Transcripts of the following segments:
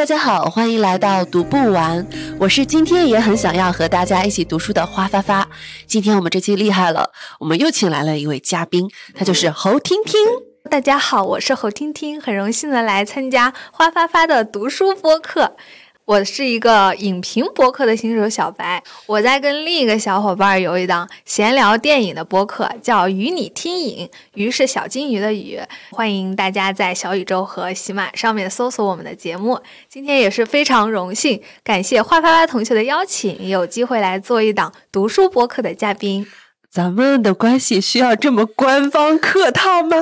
大家好，欢迎来到读不完。我是今天也很想要和大家一起读书的花发发。今天我们这期厉害了，我们又请来了一位嘉宾，他就是侯听听。大家好，我是侯听听，很荣幸的来参加花发发的读书播客。我是一个影评播客的新手小白，我在跟另一个小伙伴有一档闲聊电影的播客，叫“与你听影”，鱼是小金鱼的鱼。欢迎大家在小宇宙和喜马上面搜索我们的节目。今天也是非常荣幸，感谢花发发同学的邀请，有机会来做一档读书播客的嘉宾。咱们的关系需要这么官方客套吗？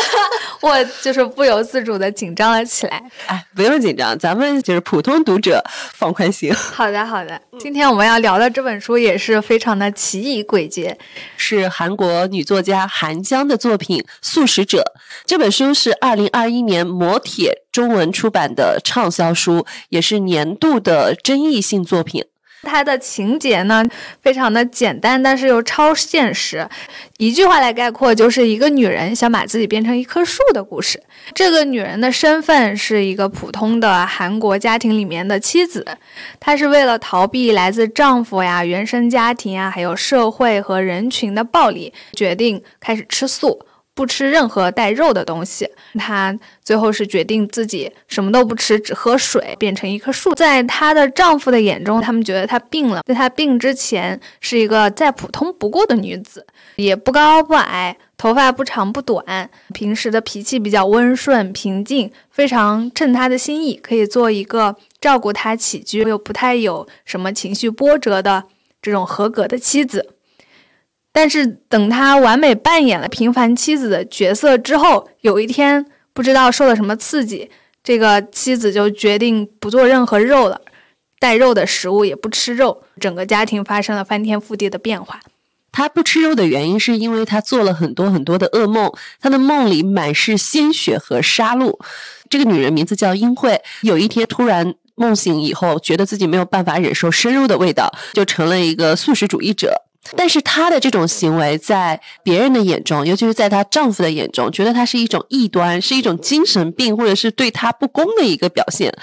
我就是不由自主的紧张了起来。哎，不用紧张，咱们就是普通读者，放宽心。好的，好的。今天我们要聊的这本书也是非常的奇异诡谲，是韩国女作家韩江的作品《素食者》。这本书是二零二一年磨铁中文出版的畅销书，也是年度的争议性作品。它的情节呢，非常的简单，但是又超现实。一句话来概括，就是一个女人想把自己变成一棵树的故事。这个女人的身份是一个普通的韩国家庭里面的妻子，她是为了逃避来自丈夫呀、原生家庭啊，还有社会和人群的暴力，决定开始吃素。不吃任何带肉的东西，她最后是决定自己什么都不吃，只喝水，变成一棵树。在她的丈夫的眼中，他们觉得她病了。在她病之前，是一个再普通不过的女子，也不高不矮，头发不长不短，平时的脾气比较温顺平静，非常称她的心意，可以做一个照顾她起居又不太有什么情绪波折的这种合格的妻子。但是等他完美扮演了平凡妻子的角色之后，有一天不知道受了什么刺激，这个妻子就决定不做任何肉了，带肉的食物也不吃肉，整个家庭发生了翻天覆地的变化。他不吃肉的原因是因为他做了很多很多的噩梦，他的梦里满是鲜血和杀戮。这个女人名字叫英惠，有一天突然梦醒以后，觉得自己没有办法忍受生肉的味道，就成了一个素食主义者。但是她的这种行为，在别人的眼中，尤其是在她丈夫的眼中，觉得她是一种异端，是一种精神病，或者是对她不公的一个表现。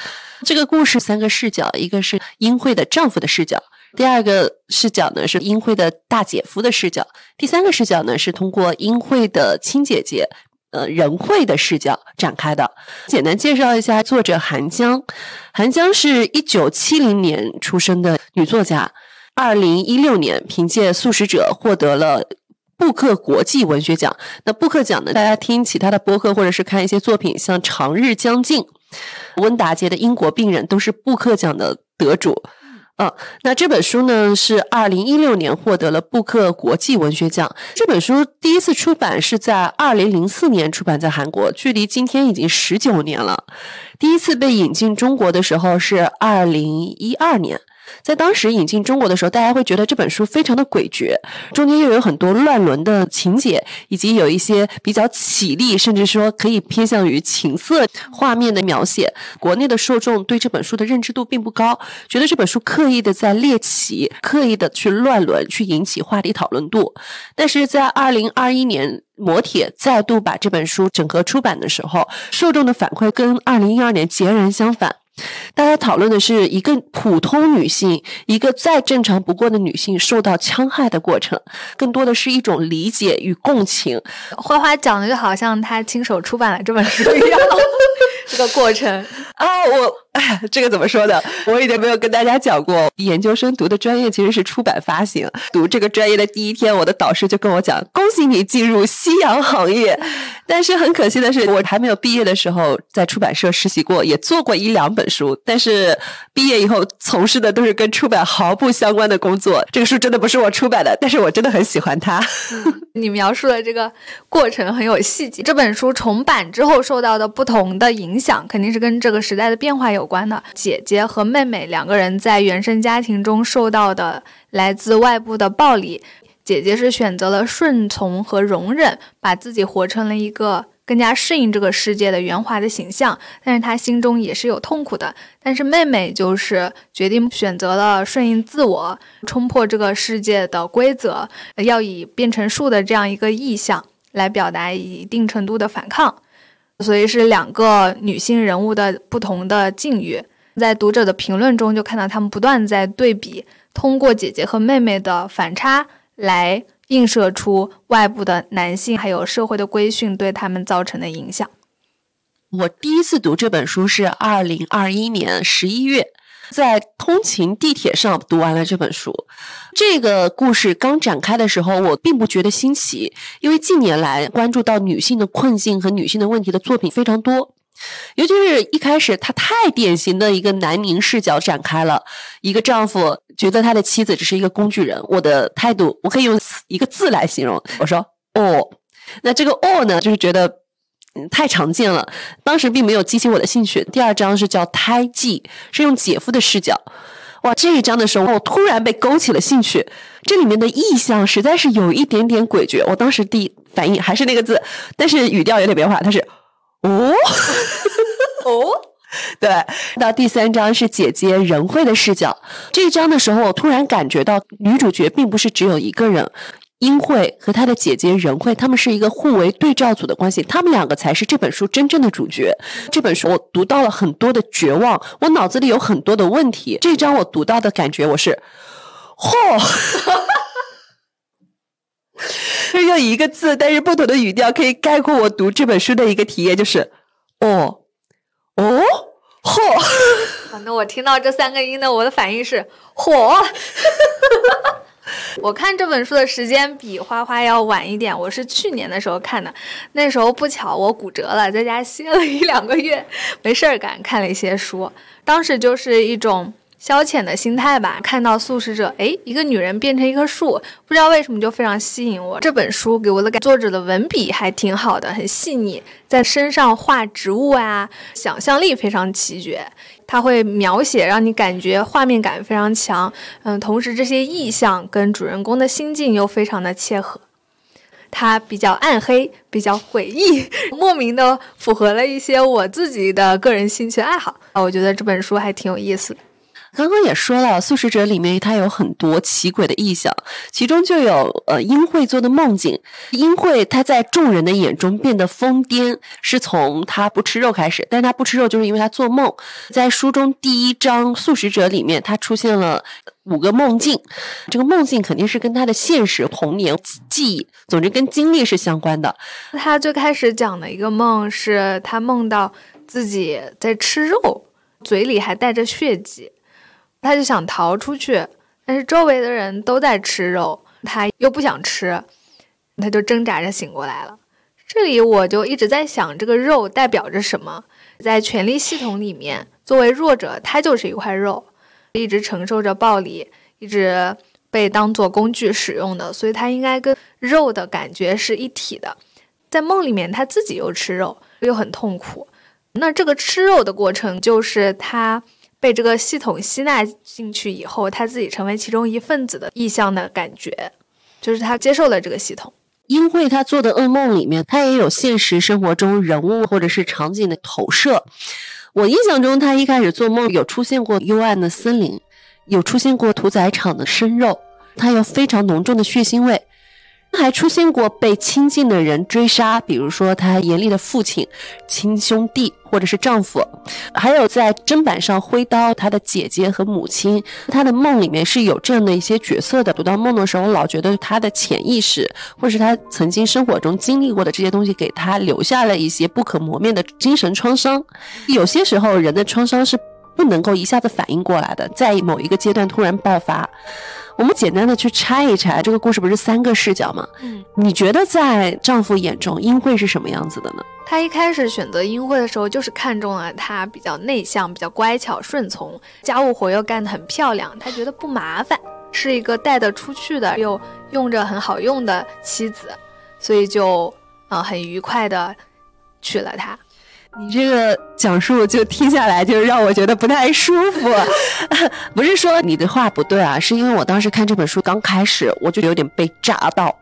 这个故事三个视角，一个是英惠的丈夫的视角，第二个视角呢是英惠的大姐夫的视角，第三个视角呢是通过英惠的亲姐姐，呃仁惠的视角展开的。简单介绍一下作者韩江，韩江是一九七零年出生的女作家。二零一六年，凭借《素食者》获得了布克国际文学奖。那布克奖呢？大家听其他的播客或者是看一些作品，像《长日将近》、温达杰的《英国病人》都是布克奖的得主。嗯，那这本书呢是二零一六年获得了布克国际文学奖。这本书第一次出版是在二零零四年出版在韩国，距离今天已经十九年了。第一次被引进中国的时候是二零一二年。在当时引进中国的时候，大家会觉得这本书非常的诡谲，中间又有很多乱伦的情节，以及有一些比较绮丽，甚至说可以偏向于情色画面的描写。国内的受众对这本书的认知度并不高，觉得这本书刻意的在猎奇，刻意的去乱伦，去引起话题讨论度。但是在二零二一年，磨铁再度把这本书整合出版的时候，受众的反馈跟二零一二年截然相反。大家讨论的是一个普通女性，一个再正常不过的女性受到戕害的过程，更多的是一种理解与共情。花花讲的就好像她亲手出版了这本书一样，这个过程啊，我。哎，这个怎么说呢？我已经没有跟大家讲过，研究生读的专业其实是出版发行。读这个专业的第一天，我的导师就跟我讲：“恭喜你进入夕阳行业。”但是很可惜的是，我还没有毕业的时候，在出版社实习过，也做过一两本书。但是毕业以后从事的都是跟出版毫不相关的工作。这个书真的不是我出版的，但是我真的很喜欢它。你描述的这个过程很有细节。这本书重版之后受到的不同的影响，肯定是跟这个时代的变化有。有关的姐姐和妹妹两个人在原生家庭中受到的来自外部的暴力，姐姐是选择了顺从和容忍，把自己活成了一个更加适应这个世界的圆滑的形象，但是她心中也是有痛苦的。但是妹妹就是决定选择了顺应自我，冲破这个世界的规则，要以变成树的这样一个意象来表达一定程度的反抗。所以是两个女性人物的不同的境遇。在读者的评论中就看到他们不断在对比，通过姐姐和妹妹的反差来映射出外部的男性还有社会的规训对他们造成的影响。我第一次读这本书是二零二一年十一月，在通勤地铁上读完了这本书。这个故事刚展开的时候，我并不觉得新奇，因为近年来关注到女性的困境和女性的问题的作品非常多。尤其是一开始，他太典型的一个男凝视角展开了，一个丈夫觉得他的妻子只是一个工具人。我的态度，我可以用一个字来形容，我说“哦”。那这个“哦”呢，就是觉得。嗯，太常见了，当时并没有激起我的兴趣。第二章是叫胎记，是用姐夫的视角。哇，这一章的时候，我突然被勾起了兴趣。这里面的意象实在是有一点点诡谲。我当时第一反应还是那个字，但是语调有点变化，它是哦哦，对。到第三章是姐姐仁惠的视角。这一章的时候，我突然感觉到女主角并不是只有一个人。英惠和她的姐姐仁惠，他们是一个互为对照组的关系，他们两个才是这本书真正的主角。这本书我读到了很多的绝望，我脑子里有很多的问题。这章我读到的感觉，我是，嚯，用一个字，但是不同的语调可以概括我读这本书的一个体验，就是，哦，哦，嚯。好，那我听到这三个音呢，我的反应是，嚯。我看这本书的时间比花花要晚一点，我是去年的时候看的，那时候不巧我骨折了，在家歇了一两个月，没事儿干，看了一些书，当时就是一种。消遣的心态吧，看到素食者，哎，一个女人变成一棵树，不知道为什么就非常吸引我。这本书给我的感，作者的文笔还挺好的，很细腻，在身上画植物啊，想象力非常奇绝。它会描写，让你感觉画面感非常强。嗯，同时这些意象跟主人公的心境又非常的切合。它比较暗黑，比较诡异，莫名的符合了一些我自己的个人兴趣爱好啊。我觉得这本书还挺有意思的。刚刚也说了，《素食者》里面它有很多奇诡的意象，其中就有呃英惠做的梦境。英惠她在众人的眼中变得疯癫，是从她不吃肉开始，但是她不吃肉就是因为她做梦。在书中第一章《素食者》里面，她出现了五个梦境，这个梦境肯定是跟她的现实童年记忆，总之跟经历是相关的。她最开始讲的一个梦是她梦到自己在吃肉，嘴里还带着血迹。他就想逃出去，但是周围的人都在吃肉，他又不想吃，他就挣扎着醒过来了。这里我就一直在想，这个肉代表着什么？在权力系统里面，作为弱者，他就是一块肉，一直承受着暴力，一直被当做工具使用的，所以他应该跟肉的感觉是一体的。在梦里面，他自己又吃肉，又很痛苦。那这个吃肉的过程，就是他。被这个系统吸纳进去以后，他自己成为其中一份子的意向的感觉，就是他接受了这个系统。英慧他做的噩梦里面，他也有现实生活中人物或者是场景的投射。我印象中，他一开始做梦有出现过幽暗的森林，有出现过屠宰场的生肉，他有非常浓重的血腥味。还出现过被亲近的人追杀，比如说他严厉的父亲、亲兄弟或者是丈夫，还有在砧板上挥刀他的姐姐和母亲。他的梦里面是有这样的一些角色的。读到梦的时候，我老觉得他的潜意识或者是他曾经生活中经历过的这些东西，给他留下了一些不可磨灭的精神创伤。有些时候，人的创伤是不能够一下子反应过来的，在某一个阶段突然爆发。我们简单的去拆一拆这个故事，不是三个视角吗？嗯，你觉得在丈夫眼中，英惠是什么样子的呢？他一开始选择英惠的时候，就是看中了她比较内向、比较乖巧、顺从，家务活又干得很漂亮，他觉得不麻烦，是一个带得出去的，又用着很好用的妻子，所以就嗯很愉快的娶了她。你这个讲述就听下来就让我觉得不太舒服，不是说你的话不对啊，是因为我当时看这本书刚开始我就有点被炸到，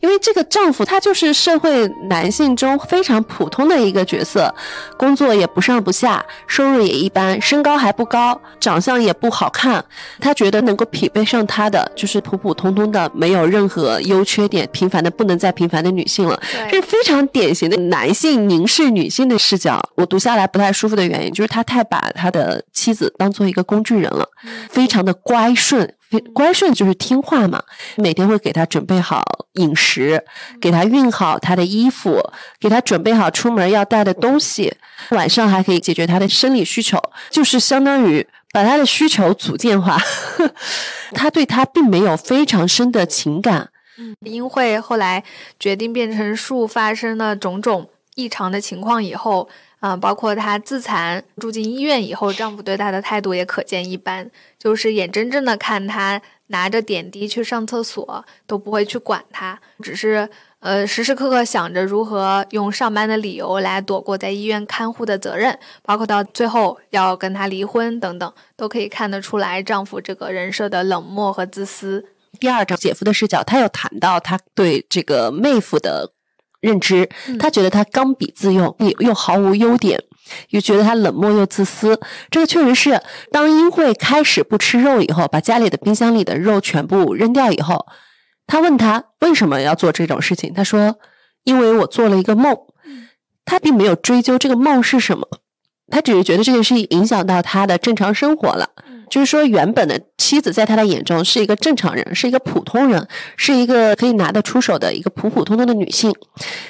因为这个丈夫他就是社会男性中非常普通的一个角色，工作也不上不下，收入也一般，身高还不高，长相也不好看。他觉得能够匹配上他的就是普普通通的，没有任何优缺点，平凡的不能再平凡的女性了。这是非常典型的男性凝视女性的视角。我读下来不太舒服的原因就是他太把他的妻子当做一个工具人了，非常的乖顺。乖顺就是听话嘛，每天会给他准备好饮食，给他熨好他的衣服，给他准备好出门要带的东西，晚上还可以解决他的生理需求，就是相当于把他的需求组件化。他对他并没有非常深的情感。嗯，英惠后来决定变成树，发生了种种异常的情况以后。嗯，包括她自残住进医院以后，丈夫对她的态度也可见一斑，就是眼睁睁的看她拿着点滴去上厕所，都不会去管她，只是呃时时刻刻想着如何用上班的理由来躲过在医院看护的责任，包括到最后要跟她离婚等等，都可以看得出来丈夫这个人设的冷漠和自私。第二章姐夫的视角，他又谈到他对这个妹夫的。认知，他觉得他刚愎自用，又又毫无优点，又觉得他冷漠又自私。这个确实是，当英惠开始不吃肉以后，把家里的冰箱里的肉全部扔掉以后，他问他为什么要做这种事情，他说：“因为我做了一个梦。”他并没有追究这个梦是什么，他只是觉得这件事情影响到他的正常生活了。就是说，原本的妻子在他的眼中是一个正常人，是一个普通人，是一个可以拿得出手的一个普普通通的女性。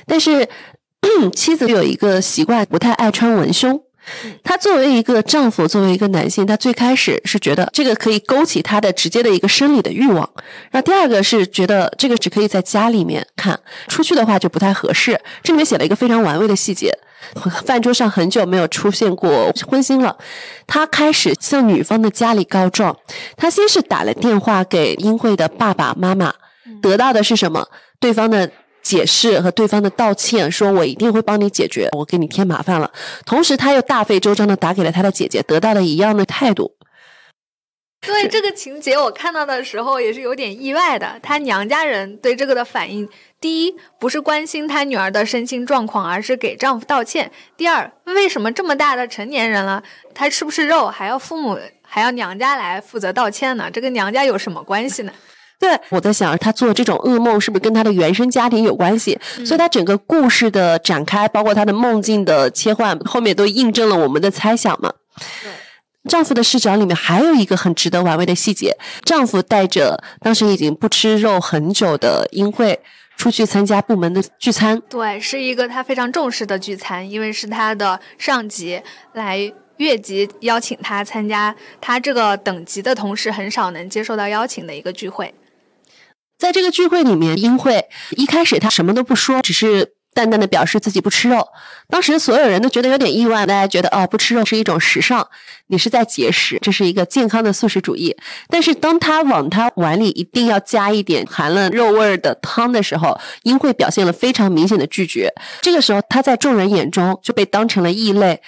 但是，妻子有一个习惯，不太爱穿文胸。他作为一个丈夫，作为一个男性，他最开始是觉得这个可以勾起他的直接的一个生理的欲望。然后第二个是觉得这个只可以在家里面看，出去的话就不太合适。这里面写了一个非常玩味的细节：饭桌上很久没有出现过荤腥了。他开始向女方的家里告状。他先是打了电话给英惠的爸爸妈妈，得到的是什么？对方的。解释和对方的道歉，说我一定会帮你解决，我给你添麻烦了。同时，他又大费周章的打给了他的姐姐，得到了一样的态度。对这个情节，我看到的时候也是有点意外的。他娘家人对这个的反应，第一不是关心她女儿的身心状况，而是给丈夫道歉。第二，为什么这么大的成年人了，她吃不吃肉还要父母还要娘家来负责道歉呢？这跟娘家有什么关系呢？对，我在想，他做这种噩梦是不是跟他的原生家庭有关系？所以，他整个故事的展开，包括他的梦境的切换，后面都印证了我们的猜想嘛。丈夫的视角里面还有一个很值得玩味的细节：丈夫带着当时已经不吃肉很久的英惠出去参加部门的聚餐。对，是一个他非常重视的聚餐，因为是他的上级来越级邀请他参加，他这个等级的同事很少能接受到邀请的一个聚会。在这个聚会里面，英惠一开始他什么都不说，只是淡淡的表示自己不吃肉。当时所有人都觉得有点意外，大家觉得哦，不吃肉是一种时尚，你是在节食，这是一个健康的素食主义。但是当他往他碗里一定要加一点含了肉味儿的汤的时候，英惠表现了非常明显的拒绝。这个时候，她在众人眼中就被当成了异类，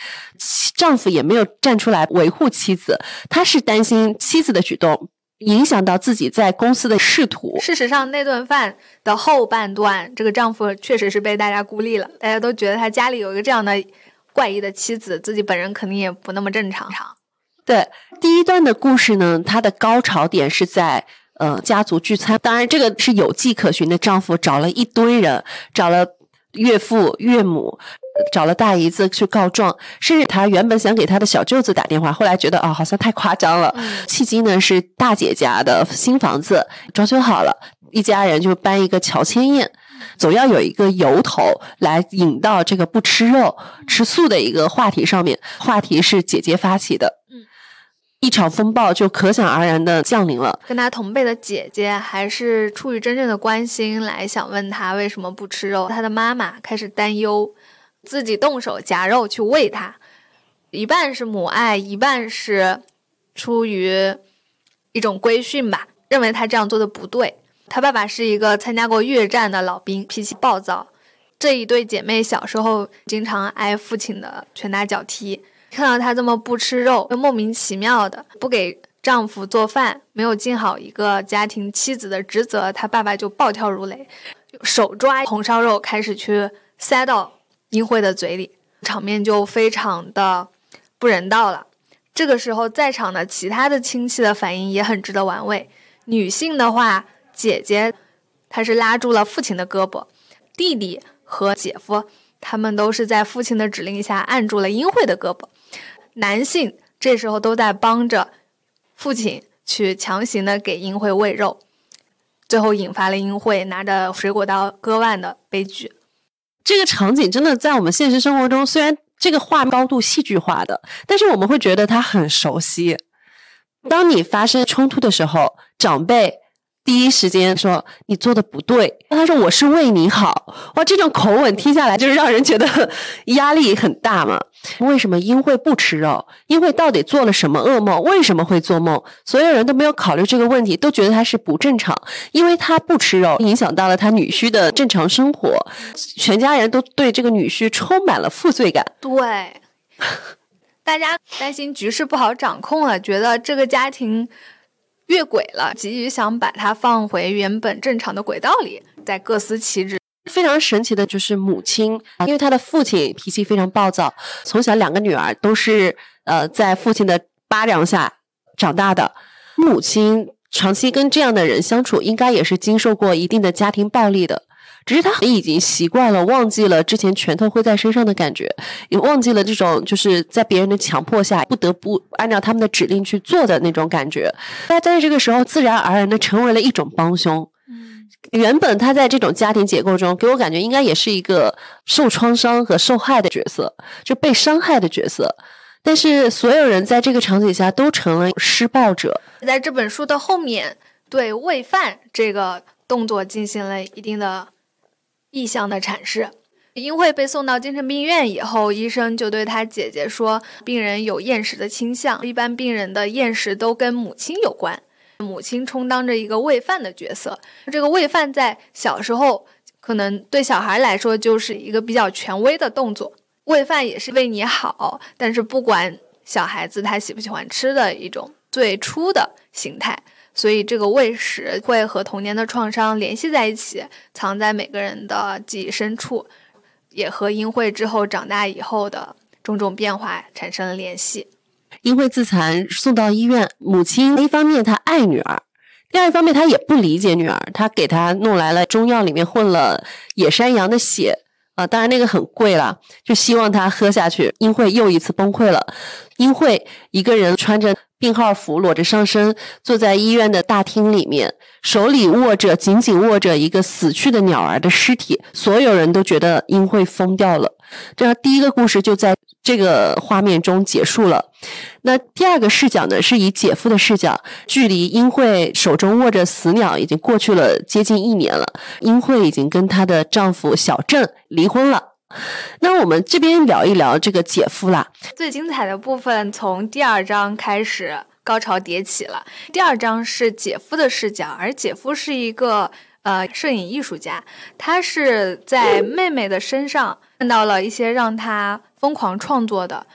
丈夫也没有站出来维护妻子，他是担心妻子的举动。影响到自己在公司的仕途。事实上，那顿饭的后半段，这个丈夫确实是被大家孤立了。大家都觉得他家里有一个这样的怪异的妻子，自己本人肯定也不那么正常。对，第一段的故事呢，它的高潮点是在呃家族聚餐，当然这个是有迹可循的。丈夫找了一堆人，找了岳父岳母。找了大姨子去告状，甚至他原本想给他的小舅子打电话，后来觉得啊，好像太夸张了。契机呢是大姐家的新房子装修好了，一家人就搬一个乔迁宴，总要有一个由头来引到这个不吃肉、吃素的一个话题上面。话题是姐姐发起的。一场风暴就可想而知的降临了。跟他同辈的姐姐还是出于真正的关心来想问他为什么不吃肉，他的妈妈开始担忧。自己动手夹肉去喂他，一半是母爱，一半是出于一种规训吧，认为他这样做的不对。他爸爸是一个参加过越战的老兵，脾气暴躁。这一对姐妹小时候经常挨父亲的拳打脚踢，看到他这么不吃肉，又莫名其妙的不给。丈夫做饭没有尽好一个家庭妻子的职责，她爸爸就暴跳如雷，手抓红烧肉开始去塞到英惠的嘴里，场面就非常的不人道了。这个时候，在场的其他的亲戚的反应也很值得玩味。女性的话，姐姐她是拉住了父亲的胳膊，弟弟和姐夫他们都是在父亲的指令下按住了英惠的胳膊。男性这时候都在帮着。父亲去强行的给英惠喂肉，最后引发了英惠拿着水果刀割腕的悲剧。这个场景真的在我们现实生活中，虽然这个画高度戏剧化的，但是我们会觉得它很熟悉。当你发生冲突的时候，长辈。第一时间说你做的不对，他说我是为你好，哇，这种口吻听下来就是让人觉得压力很大嘛。为什么英惠不吃肉？英惠到底做了什么噩梦？为什么会做梦？所有人都没有考虑这个问题，都觉得他是不正常，因为他不吃肉，影响到了他女婿的正常生活，全家人都对这个女婿充满了负罪感。对，大家担心局势不好掌控了，觉得这个家庭。越轨了，急于想把它放回原本正常的轨道里，再各司其职。非常神奇的就是母亲，因为她的父亲脾气非常暴躁，从小两个女儿都是呃在父亲的巴掌下长大的，母亲长期跟这样的人相处，应该也是经受过一定的家庭暴力的。只是他已经习惯了，忘记了之前拳头挥在身上的感觉，也忘记了这种就是在别人的强迫下不得不按照他们的指令去做的那种感觉。他在这个时候自然而然的成为了一种帮凶。嗯，原本他在这种家庭结构中，给我感觉应该也是一个受创伤和受害的角色，就被伤害的角色。但是所有人在这个场景下都成了施暴者。在这本书的后面，对喂饭这个动作进行了一定的。意向的阐释。英惠被送到精神病院以后，医生就对他姐姐说，病人有厌食的倾向，一般病人的厌食都跟母亲有关，母亲充当着一个喂饭的角色。这个喂饭在小时候可能对小孩来说就是一个比较权威的动作，喂饭也是为你好，但是不管小孩子他喜不喜欢吃的一种最初的形态。所以，这个喂食会和童年的创伤联系在一起，藏在每个人的记忆深处，也和英惠之后长大以后的种种变化产生了联系。英惠自残送到医院，母亲一方面她爱女儿，第二方面她也不理解女儿，她给她弄来了中药，里面混了野山羊的血。啊，当然那个很贵了，就希望她喝下去。英惠又一次崩溃了。英惠一个人穿着病号服，裸着上身，坐在医院的大厅里面，手里握着紧紧握着一个死去的鸟儿的尸体。所有人都觉得英惠疯掉了。这样，第一个故事就在这个画面中结束了。那第二个视角呢，是以姐夫的视角，距离英惠手中握着死鸟已经过去了接近一年了。英惠已经跟她的丈夫小郑离婚了。那我们这边聊一聊这个姐夫啦。最精彩的部分从第二章开始，高潮迭起了。第二章是姐夫的视角，而姐夫是一个呃摄影艺术家，他是在妹妹的身上。看到了一些让他疯狂创作的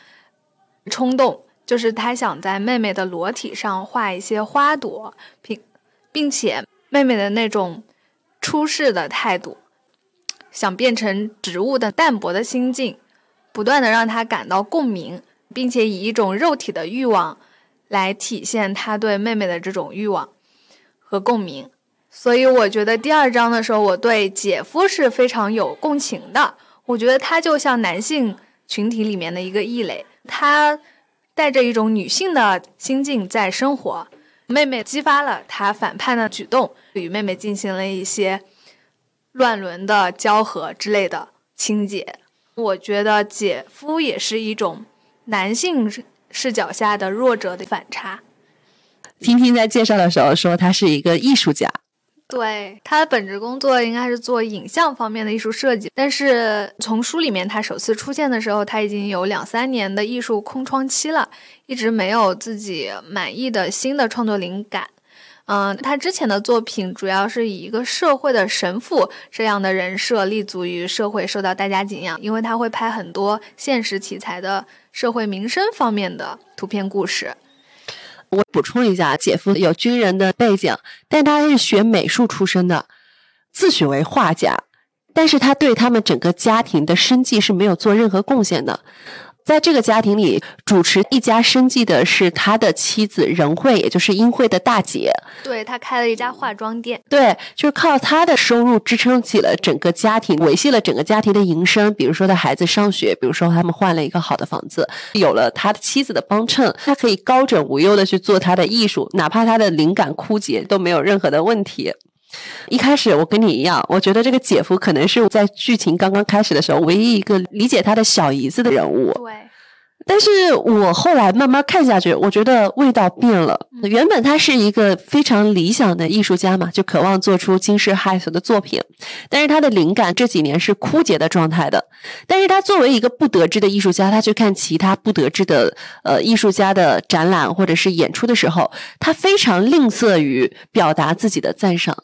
冲动，就是他想在妹妹的裸体上画一些花朵，并并且妹妹的那种出世的态度，想变成植物的淡薄的心境，不断的让他感到共鸣，并且以一种肉体的欲望来体现他对妹妹的这种欲望和共鸣。所以我觉得第二章的时候，我对姐夫是非常有共情的。我觉得他就像男性群体里面的一个异类，他带着一种女性的心境在生活。妹妹激发了他反叛的举动，与妹妹进行了一些乱伦的交合之类的情节。我觉得姐夫也是一种男性视角下的弱者的反差。听听在介绍的时候说他是一个艺术家。对他的本职工作应该是做影像方面的艺术设计，但是从书里面他首次出现的时候，他已经有两三年的艺术空窗期了，一直没有自己满意的新的创作灵感。嗯，他之前的作品主要是以一个社会的神父这样的人设立足于社会，受到大家敬仰，因为他会拍很多现实题材的社会民生方面的图片故事。我补充一下，姐夫有军人的背景，但他是学美术出身的，自诩为画家，但是他对他们整个家庭的生计是没有做任何贡献的。在这个家庭里，主持一家生计的是他的妻子仁慧，也就是英慧的大姐。对他开了一家化妆店，对，就是靠他的收入支撑起了整个家庭，维系了整个家庭的营生。比如说他孩子上学，比如说他们换了一个好的房子，有了他的妻子的帮衬，他可以高枕无忧的去做他的艺术，哪怕他的灵感枯竭都没有任何的问题。一开始我跟你一样，我觉得这个姐夫可能是在剧情刚刚开始的时候唯一一个理解他的小姨子的人物。对，但是我后来慢慢看下去，我觉得味道变了。原本他是一个非常理想的艺术家嘛，就渴望做出惊世骇俗的作品，但是他的灵感这几年是枯竭的状态的。但是他作为一个不得志的艺术家，他去看其他不得志的呃艺术家的展览或者是演出的时候，他非常吝啬于表达自己的赞赏。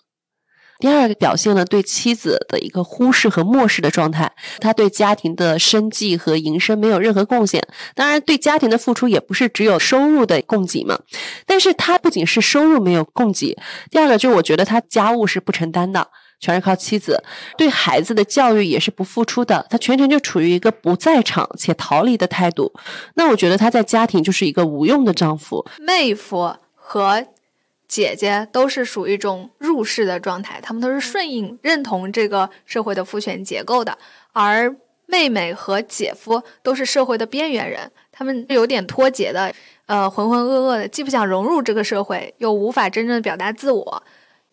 第二个表现了对妻子的一个忽视和漠视的状态，他对家庭的生计和营生没有任何贡献。当然，对家庭的付出也不是只有收入的供给嘛。但是他不仅是收入没有供给，第二个就是我觉得他家务是不承担的，全是靠妻子。对孩子的教育也是不付出的，他全程就处于一个不在场且逃离的态度。那我觉得他在家庭就是一个无用的丈夫、妹夫和。姐姐都是属于一种入世的状态，他们都是顺应、认同这个社会的父权结构的，而妹妹和姐夫都是社会的边缘人，他们有点脱节的，呃，浑浑噩噩的，既不想融入这个社会，又无法真正表达自我。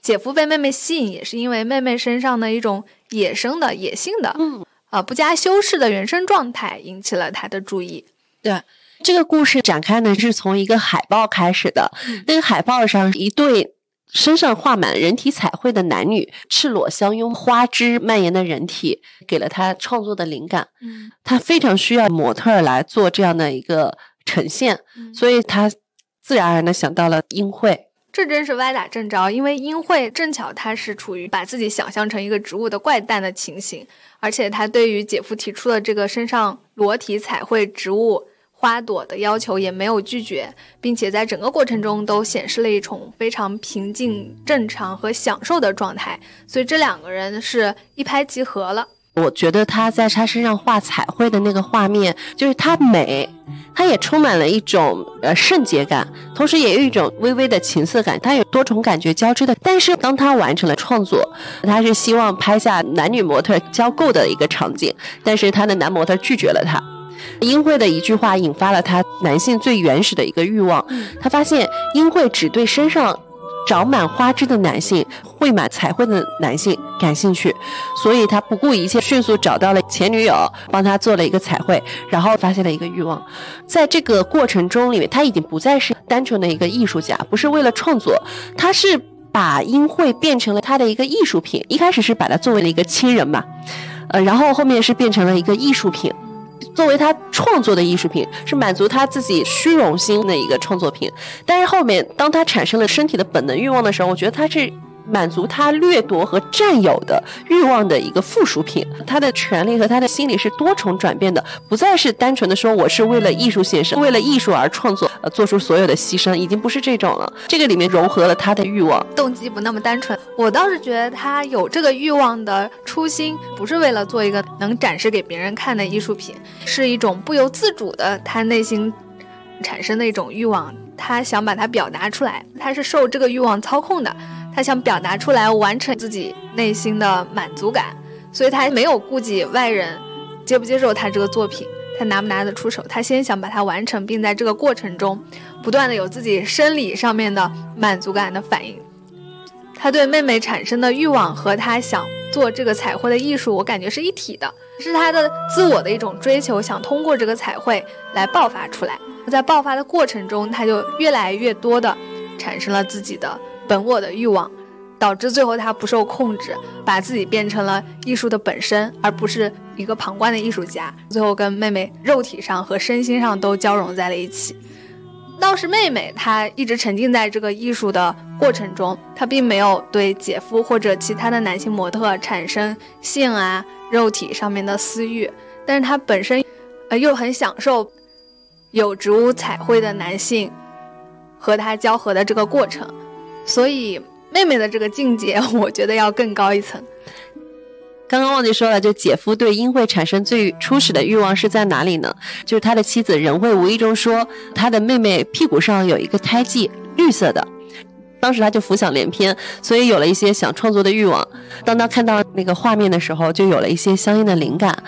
姐夫被妹妹吸引，也是因为妹妹身上的一种野生的、野性的，嗯，呃，不加修饰的原生状态引起了他的注意。对。这个故事展开呢，是从一个海报开始的。那个海报上一对身上画满人体彩绘的男女，赤裸相拥，花枝蔓延的人体，给了他创作的灵感。嗯，他非常需要模特来做这样的一个呈现，所以他自然而然的想到了英惠。这真是歪打正着，因为英惠正巧他是处于把自己想象成一个植物的怪诞的情形，而且他对于姐夫提出的这个身上裸体彩绘植物。花朵的要求也没有拒绝，并且在整个过程中都显示了一种非常平静、正常和享受的状态，所以这两个人是一拍即合了。我觉得他在他身上画彩绘的那个画面，就是他美，他也充满了一种呃圣洁感，同时也有一种微微的情色感，他有多重感觉交织的。但是当他完成了创作，他是希望拍下男女模特交媾的一个场景，但是他的男模特拒绝了他。英惠的一句话引发了他男性最原始的一个欲望。他发现英惠只对身上长满花枝的男性、绘满彩绘的男性感兴趣，所以他不顾一切，迅速找到了前女友，帮他做了一个彩绘，然后发现了一个欲望。在这个过程中里面，他已经不再是单纯的一个艺术家，不是为了创作，他是把英惠变成了他的一个艺术品。一开始是把他作为了一个亲人嘛，呃，然后后面是变成了一个艺术品。作为他创作的艺术品，是满足他自己虚荣心的一个创作品。但是后面，当他产生了身体的本能欲望的时候，我觉得他是。满足他掠夺和占有的欲望的一个附属品，他的权利和他的心理是多重转变的，不再是单纯的说我是为了艺术献身，为了艺术而创作，呃，做出所有的牺牲，已经不是这种了。这个里面融合了他的欲望，动机不那么单纯。我倒是觉得他有这个欲望的初心，不是为了做一个能展示给别人看的艺术品，是一种不由自主的他内心产生的一种欲望，他想把它表达出来，他是受这个欲望操控的。他想表达出来，完成自己内心的满足感，所以他没有顾及外人接不接受他这个作品，他拿不拿得出手，他先想把它完成，并在这个过程中不断的有自己生理上面的满足感的反应。他对妹妹产生的欲望和他想做这个彩绘的艺术，我感觉是一体的，是他的自我的一种追求，想通过这个彩绘来爆发出来。在爆发的过程中，他就越来越多的产生了自己的。本我的欲望，导致最后他不受控制，把自己变成了艺术的本身，而不是一个旁观的艺术家。最后跟妹妹肉体上和身心上都交融在了一起。倒是妹妹，她一直沉浸在这个艺术的过程中，她并没有对姐夫或者其他的男性模特产生性啊、肉体上面的私欲，但是她本身，呃，又很享受有植物彩绘的男性。和他交合的这个过程。所以妹妹的这个境界，我觉得要更高一层。刚刚忘记说了，就姐夫对英惠产生最初始的欲望是在哪里呢？就是他的妻子任惠无意中说，他的妹妹屁股上有一个胎记，绿色的。当时他就浮想联翩，所以有了一些想创作的欲望。当他看到那个画面的时候，就有了一些相应的灵感。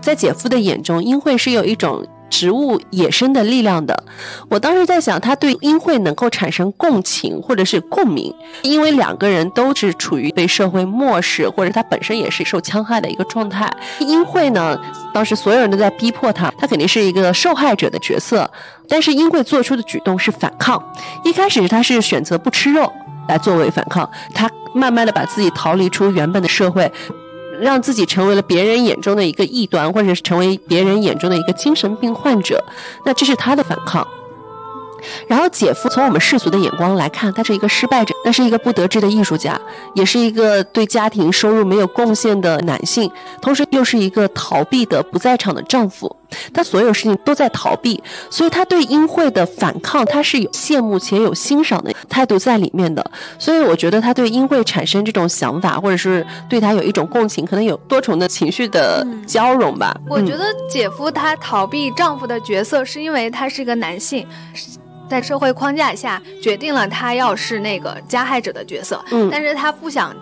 在姐夫的眼中，英惠是有一种。植物野生的力量的，我当时在想，他对英惠能够产生共情或者是共鸣，因为两个人都是处于被社会漠视，或者他本身也是受戕害的一个状态。英惠呢，当时所有人都在逼迫他，他肯定是一个受害者的角色，但是英惠做出的举动是反抗。一开始他是选择不吃肉来作为反抗，他慢慢的把自己逃离出原本的社会。让自己成为了别人眼中的一个异端，或者是成为别人眼中的一个精神病患者，那这是他的反抗。然后姐夫从我们世俗的眼光来看，他是一个失败者，那是一个不得志的艺术家，也是一个对家庭收入没有贡献的男性，同时又是一个逃避的不在场的丈夫。他所有事情都在逃避，所以他对英惠的反抗，他是有羡慕且有欣赏的态度在里面的。所以我觉得他对英惠产生这种想法，或者是对他有一种共情，可能有多重的情绪的交融吧。我觉得姐夫他逃避丈夫的角色，是因为他是一个男性。在社会框架下，决定了他要是那个加害者的角色，嗯，但是他不想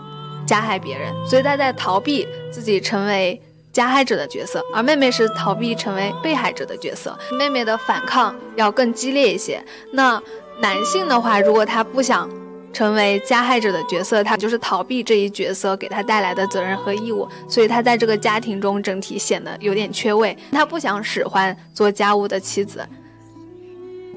加害别人，所以他在逃避自己成为加害者的角色，而妹妹是逃避成为被害者的角色。妹妹的反抗要更激烈一些。那男性的话，如果他不想成为加害者的角色，他就是逃避这一角色给他带来的责任和义务，所以他在这个家庭中整体显得有点缺位。他不想使唤做家务的妻子。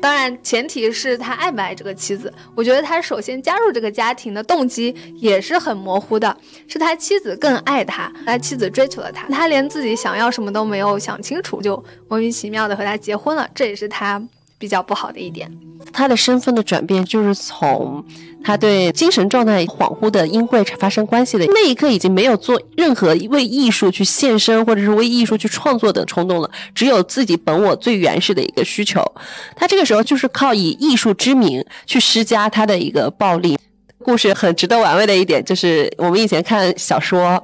当然，前提是他爱不爱这个妻子。我觉得他首先加入这个家庭的动机也是很模糊的，是他妻子更爱他，他妻子追求了他，他连自己想要什么都没有想清楚，就莫名其妙的和他结婚了，这也是他。比较不好的一点，他的身份的转变就是从他对精神状态恍惚的英惠发生关系的那一刻，已经没有做任何为艺术去献身或者是为艺术去创作的冲动了，只有自己本我最原始的一个需求。他这个时候就是靠以艺术之名去施加他的一个暴力。故事很值得玩味的一点就是，我们以前看小说，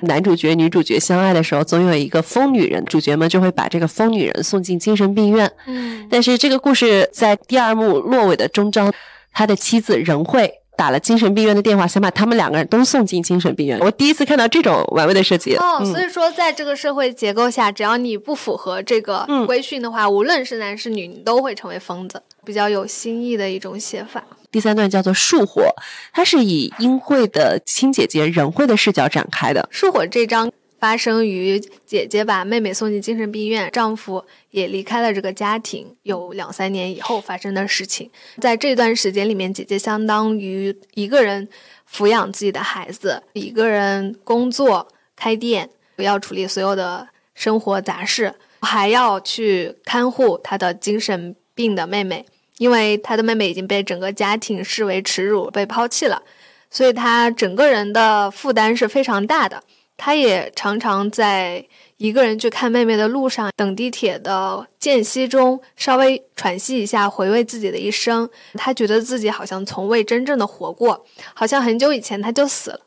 男主角女主角相爱的时候，总有一个疯女人，主角们就会把这个疯女人送进精神病院。嗯，但是这个故事在第二幕落尾的终章，他的妻子仍会打了精神病院的电话，想把他们两个人都送进精神病院。我第一次看到这种玩味的设计。哦，所以说在这个社会结构下，只要你不符合这个规训的话，无论是男是女，你都会成为疯子。比较有新意的一种写法。第三段叫做“树火”，它是以英惠的亲姐姐仁惠的视角展开的。树火这章发生于姐姐把妹妹送进精神病院，丈夫也离开了这个家庭，有两三年以后发生的事情。在这段时间里面，姐姐相当于一个人抚养自己的孩子，一个人工作开店，要处理所有的生活杂事，还要去看护她的精神病的妹妹。因为他的妹妹已经被整个家庭视为耻辱，被抛弃了，所以他整个人的负担是非常大的。他也常常在一个人去看妹妹的路上，等地铁的间隙中稍微喘息一下，回味自己的一生。他觉得自己好像从未真正的活过，好像很久以前他就死了。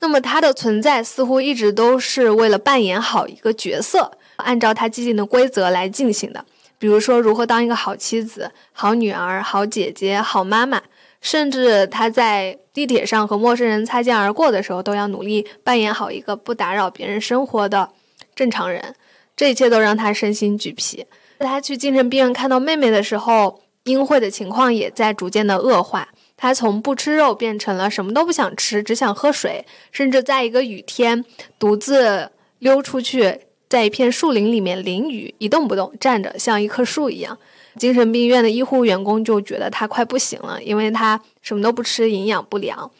那么他的存在似乎一直都是为了扮演好一个角色，按照他既定的规则来进行的。比如说，如何当一个好妻子、好女儿、好姐姐、好妈妈，甚至她在地铁上和陌生人擦肩而过的时候，都要努力扮演好一个不打扰别人生活的正常人。这一切都让她身心俱疲。她去精神病院看到妹妹的时候，英惠的情况也在逐渐的恶化。她从不吃肉变成了什么都不想吃，只想喝水，甚至在一个雨天独自溜出去。在一片树林里面淋雨，一动不动站着，像一棵树一样。精神病院的医护员工就觉得他快不行了，因为他什么都不吃，营养不良。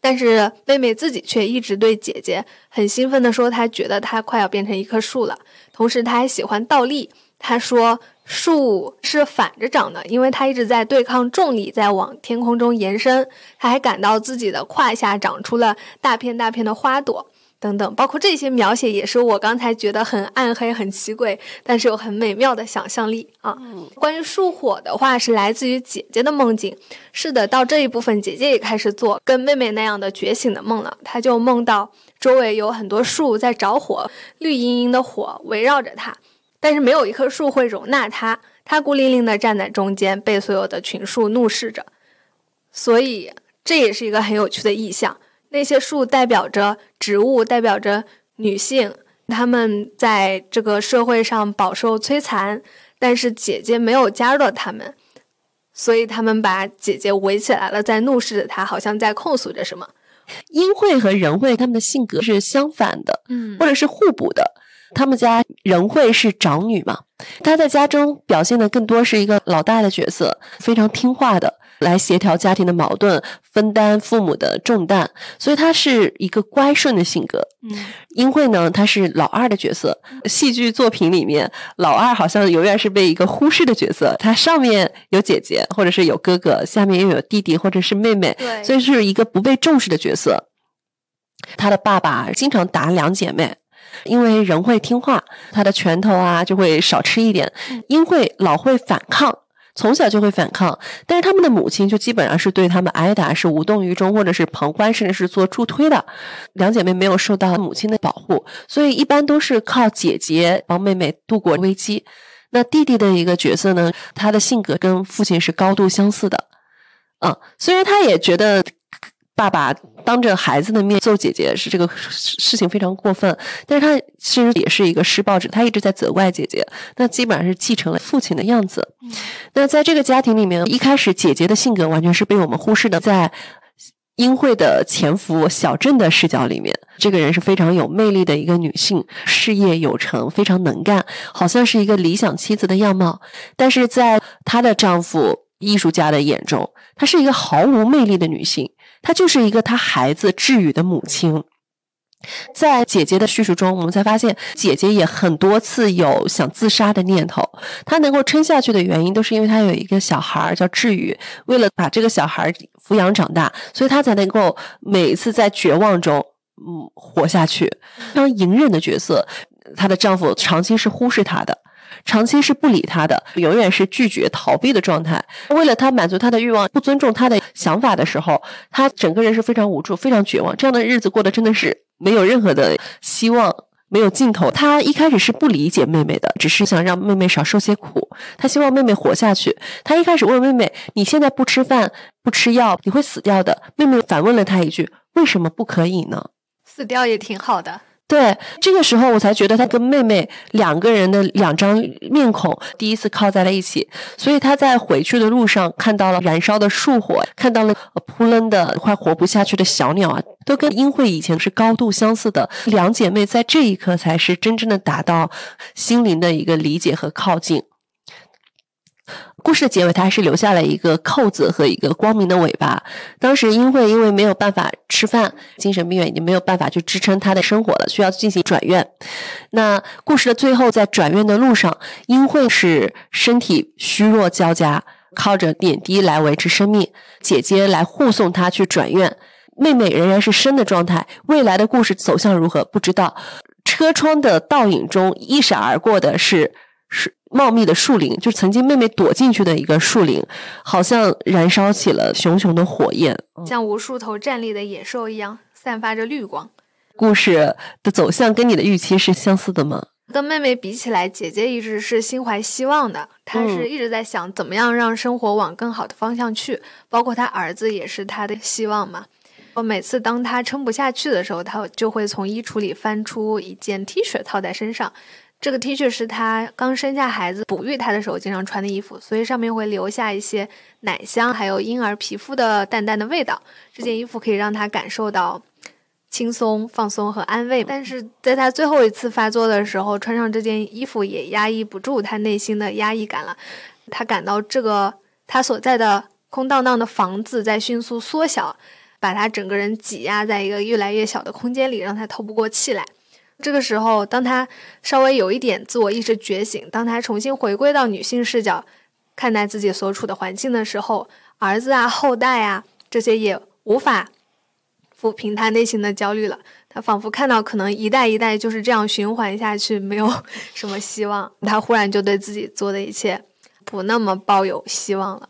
但是妹妹自己却一直对姐姐很兴奋地说，她觉得她快要变成一棵树了。同时，她还喜欢倒立。她说树是反着长的，因为她一直在对抗重力，在往天空中延伸。她还感到自己的胯下长出了大片大片的花朵。等等，包括这些描写也是我刚才觉得很暗黑、很奇诡，但是有很美妙的想象力啊。关于树火的话，是来自于姐姐的梦境。是的，到这一部分，姐姐也开始做跟妹妹那样的觉醒的梦了。她就梦到周围有很多树在着火，绿茵茵的火围绕着她，但是没有一棵树会容纳她，她孤零零地站在中间，被所有的群树怒视着。所以这也是一个很有趣的意象。那些树代表着植物，代表着女性，她们在这个社会上饱受摧残，但是姐姐没有加入到她们，所以他们把姐姐围起来了，在怒视着她，好像在控诉着什么。殷惠和仁惠他们的性格是相反的，嗯或者是互补的。他们家仁惠是长女嘛，她在家中表现的更多是一个老大的角色，非常听话的，来协调家庭的矛盾，分担父母的重担，所以她是一个乖顺的性格。嗯英惠呢，她是老二的角色。戏剧作品里面，老二好像永远是被一个忽视的角色。她上面有姐姐，或者是有哥哥，下面又有弟弟或者是妹妹，所以是一个不被重视的角色。他的爸爸经常打两姐妹，因为人会听话，他的拳头啊就会少吃一点。殷惠老会反抗，从小就会反抗，但是他们的母亲就基本上是对他们挨打，是无动于衷，或者是旁观，甚至是做助推的。两姐妹没有受到母亲的保护，所以一般都是靠姐姐帮妹妹度过危机。那弟弟的一个角色呢，他的性格跟父亲是高度相似的。嗯，虽然他也觉得爸爸当着孩子的面揍姐姐是这个事事情非常过分，但是他其实也是一个施暴者，他一直在责怪姐姐，那基本上是继承了父亲的样子。那在这个家庭里面，一开始姐姐的性格完全是被我们忽视的，在英惠的前夫小镇的视角里面，这个人是非常有魅力的一个女性，事业有成，非常能干，好像是一个理想妻子的样貌。但是在她的丈夫艺术家的眼中，她是一个毫无魅力的女性，她就是一个她孩子治愈的母亲。在姐姐的叙述中，我们才发现姐姐也很多次有想自杀的念头。她能够撑下去的原因，都是因为她有一个小孩叫治愈，为了把这个小孩抚养长大，所以她才能够每一次在绝望中，嗯，活下去。非常隐忍的角色，她的丈夫长期是忽视她的。长期是不理他的，永远是拒绝、逃避的状态。为了他满足他的欲望，不尊重他的想法的时候，他整个人是非常无助、非常绝望。这样的日子过得真的是没有任何的希望，没有尽头。他一开始是不理解妹妹的，只是想让妹妹少受些苦。他希望妹妹活下去。他一开始问妹妹：“你现在不吃饭、不吃药，你会死掉的。”妹妹反问了他一句：“为什么不可以呢？”死掉也挺好的。对，这个时候我才觉得他跟妹妹两个人的两张面孔第一次靠在了一起，所以他在回去的路上看到了燃烧的树火，看到了扑棱的快活不下去的小鸟啊，都跟英慧以前是高度相似的。两姐妹在这一刻才是真正的达到心灵的一个理解和靠近。故事的结尾，他还是留下了一个扣子和一个光明的尾巴。当时英惠因为没有办法吃饭，精神病院已经没有办法去支撑她的生活了，需要进行转院。那故事的最后，在转院的路上，英惠是身体虚弱交加，靠着点滴来维持生命，姐姐来护送她去转院。妹妹仍然是生的状态，未来的故事走向如何不知道。车窗的倒影中一闪而过的是茂密的树林，就是曾经妹妹躲进去的一个树林，好像燃烧起了熊熊的火焰。像无数头站立的野兽一样，散发着绿光。故事的走向跟你的预期是相似的吗？跟妹妹比起来，姐姐一直是心怀希望的，她是一直在想怎么样让生活往更好的方向去，包括她儿子也是她的希望嘛。我每次当她撑不下去的时候，她就会从衣橱里翻出一件 T 恤套在身上。这个 T 恤是她刚生下孩子哺育她的时候经常穿的衣服，所以上面会留下一些奶香，还有婴儿皮肤的淡淡的味道。这件衣服可以让她感受到轻松、放松和安慰。但是在她最后一次发作的时候，穿上这件衣服也压抑不住她内心的压抑感了。她感到这个她所在的空荡荡的房子在迅速缩小。把他整个人挤压在一个越来越小的空间里，让他透不过气来。这个时候，当他稍微有一点自我意识觉醒，当他重新回归到女性视角看待自己所处的环境的时候，儿子啊、后代啊这些也无法抚平他内心的焦虑了。他仿佛看到可能一代一代就是这样循环下去，没有什么希望。他忽然就对自己做的一切不那么抱有希望了。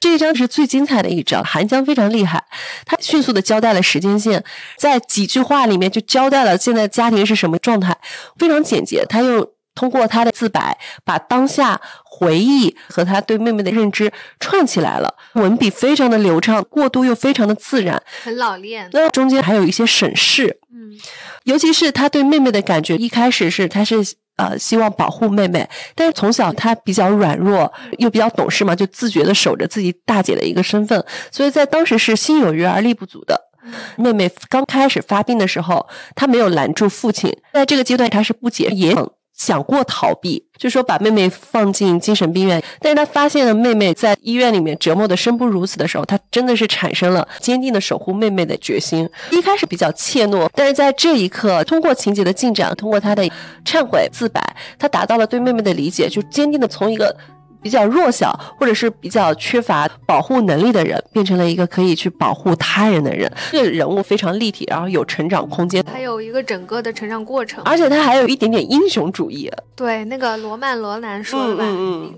这一章是最精彩的一章，韩江非常厉害，他迅速的交代了时间线，在几句话里面就交代了现在家庭是什么状态，非常简洁。他又通过他的自白，把当下回忆和他对妹妹的认知串起来了，文笔非常的流畅，过渡又非常的自然，很老练。那中间还有一些审视，嗯，尤其是他对妹妹的感觉，一开始是他是。呃，希望保护妹妹，但是从小她比较软弱，又比较懂事嘛，就自觉的守着自己大姐的一个身份，所以在当时是心有余而力不足的。妹妹刚开始发病的时候，她没有拦住父亲，在这个阶段她是不解也。想过逃避，就说把妹妹放进精神病院，但是他发现了妹妹在医院里面折磨的生不如死的时候，他真的是产生了坚定的守护妹妹的决心。一开始比较怯懦，但是在这一刻，通过情节的进展，通过他的忏悔自白，他达到了对妹妹的理解，就坚定的从一个。比较弱小，或者是比较缺乏保护能力的人，变成了一个可以去保护他人的人。这个人物非常立体，然后有成长空间，还有一个整个的成长过程，而且他还有一点点英雄主义。对，那个罗曼·罗兰说的吧，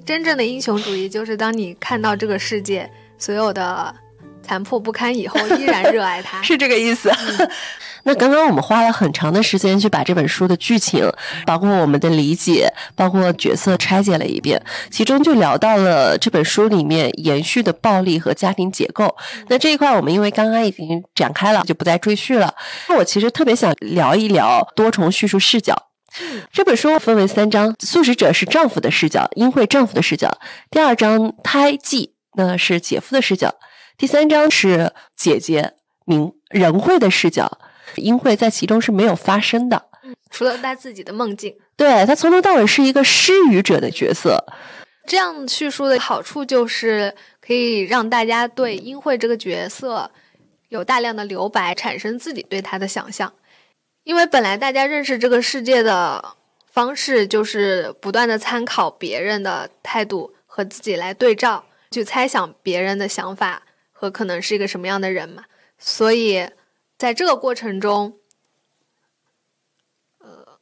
真正的英雄主义就是当你看到这个世界所有的残破不堪以后，依然热爱它，是这个意思。那刚刚我们花了很长的时间去把这本书的剧情，包括我们的理解，包括角色拆解了一遍，其中就聊到了这本书里面延续的暴力和家庭结构。那这一块我们因为刚刚已经展开了，就不再赘述了。那我其实特别想聊一聊多重叙述视角。这本书分为三章，素食者是丈夫的视角，英惠丈夫的视角；第二章胎记，那是姐夫的视角；第三章是姐姐明仁惠的视角。英惠在其中是没有发生的，除了他自己的梦境。对他从头到尾是一个失语者的角色。这样叙述的好处就是可以让大家对英惠这个角色有大量的留白，产生自己对他的想象。因为本来大家认识这个世界的方式就是不断的参考别人的态度和自己来对照，去猜想别人的想法和可能是一个什么样的人嘛，所以。在这个过程中，呃，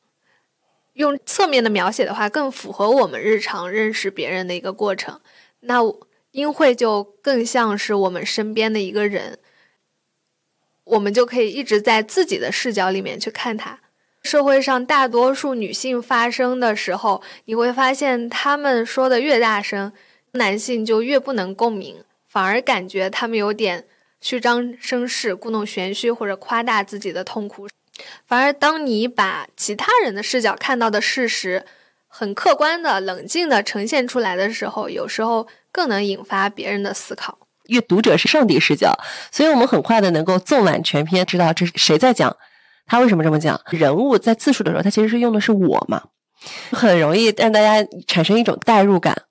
用侧面的描写的话，更符合我们日常认识别人的一个过程。那英惠就更像是我们身边的一个人，我们就可以一直在自己的视角里面去看他。社会上大多数女性发声的时候，你会发现，她们说的越大声，男性就越不能共鸣，反而感觉他们有点。虚张声势、故弄玄虚或者夸大自己的痛苦，反而当你把其他人的视角看到的事实很客观的、冷静的呈现出来的时候，有时候更能引发别人的思考。阅读者是上帝视角，所以我们很快的能够纵览全篇，知道这是谁在讲，他为什么这么讲。人物在自述的时候，他其实是用的是我嘛，很容易让大家产生一种代入感。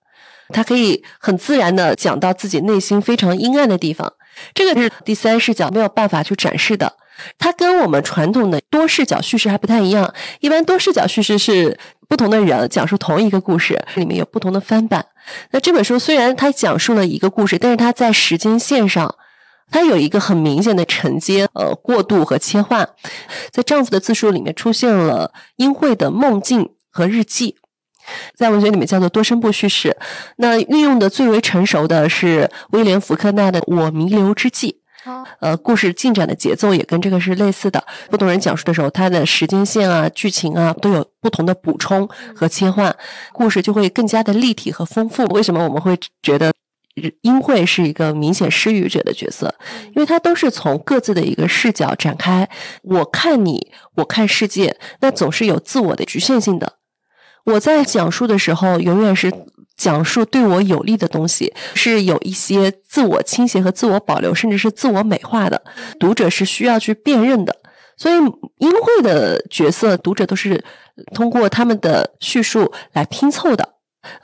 他可以很自然的讲到自己内心非常阴暗的地方。这个是第三视角没有办法去展示的，它跟我们传统的多视角叙事还不太一样。一般多视角叙事是不同的人讲述同一个故事，里面有不同的翻版。那这本书虽然它讲述了一个故事，但是它在时间线上，它有一个很明显的承接、呃过渡和切换。在丈夫的自述里面出现了英惠的梦境和日记。在文学里面叫做多声部叙事，那运用的最为成熟的是威廉福克纳的《我弥留之际》。呃，故事进展的节奏也跟这个是类似的。不同人讲述的时候，它的时间线啊、剧情啊都有不同的补充和切换，故事就会更加的立体和丰富。为什么我们会觉得英惠是一个明显失语者的角色？因为他都是从各自的一个视角展开。我看你，我看世界，那总是有自我的局限性的。我在讲述的时候，永远是讲述对我有利的东西，是有一些自我倾斜和自我保留，甚至是自我美化的。读者是需要去辨认的，所以英惠的角色，读者都是通过他们的叙述来拼凑的。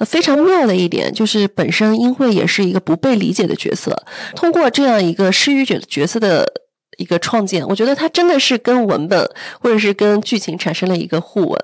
非常妙的一点就是，本身英惠也是一个不被理解的角色。通过这样一个失语者的角色的一个创建，我觉得他真的是跟文本或者是跟剧情产生了一个互文。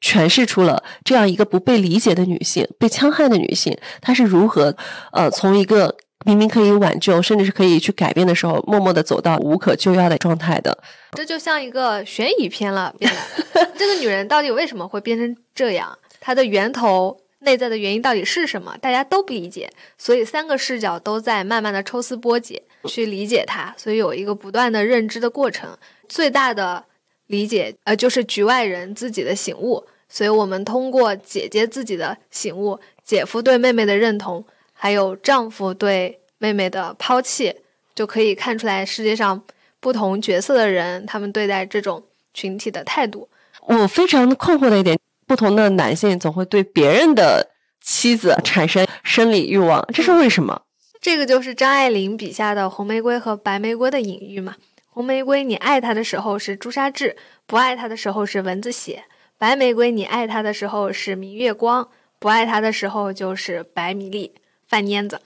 诠释出了这样一个不被理解的女性，被戕害的女性，她是如何呃从一个明明可以挽救，甚至是可以去改变的时候，默默的走到无可救药的状态的。这就像一个悬疑片了，变得这个女人到底为什么会变成这样？她的源头、内在的原因到底是什么？大家都不理解，所以三个视角都在慢慢的抽丝剥茧去理解她，所以有一个不断的认知的过程。最大的理解，呃，就是局外人自己的醒悟。所以我们通过姐姐自己的醒悟，姐夫对妹妹的认同。还有丈夫对妹妹的抛弃，就可以看出来世界上不同角色的人，他们对待这种群体的态度。我非常困惑的一点，不同的男性总会对别人的妻子产生生理欲望，这是为什么？这个就是张爱玲笔下的红玫瑰和白玫瑰的隐喻嘛。红玫瑰，你爱它的时候是朱砂痣，不爱它的时候是蚊子血；白玫瑰，你爱它的时候是明月光，不爱它的时候就是白米粒。饭蔫子，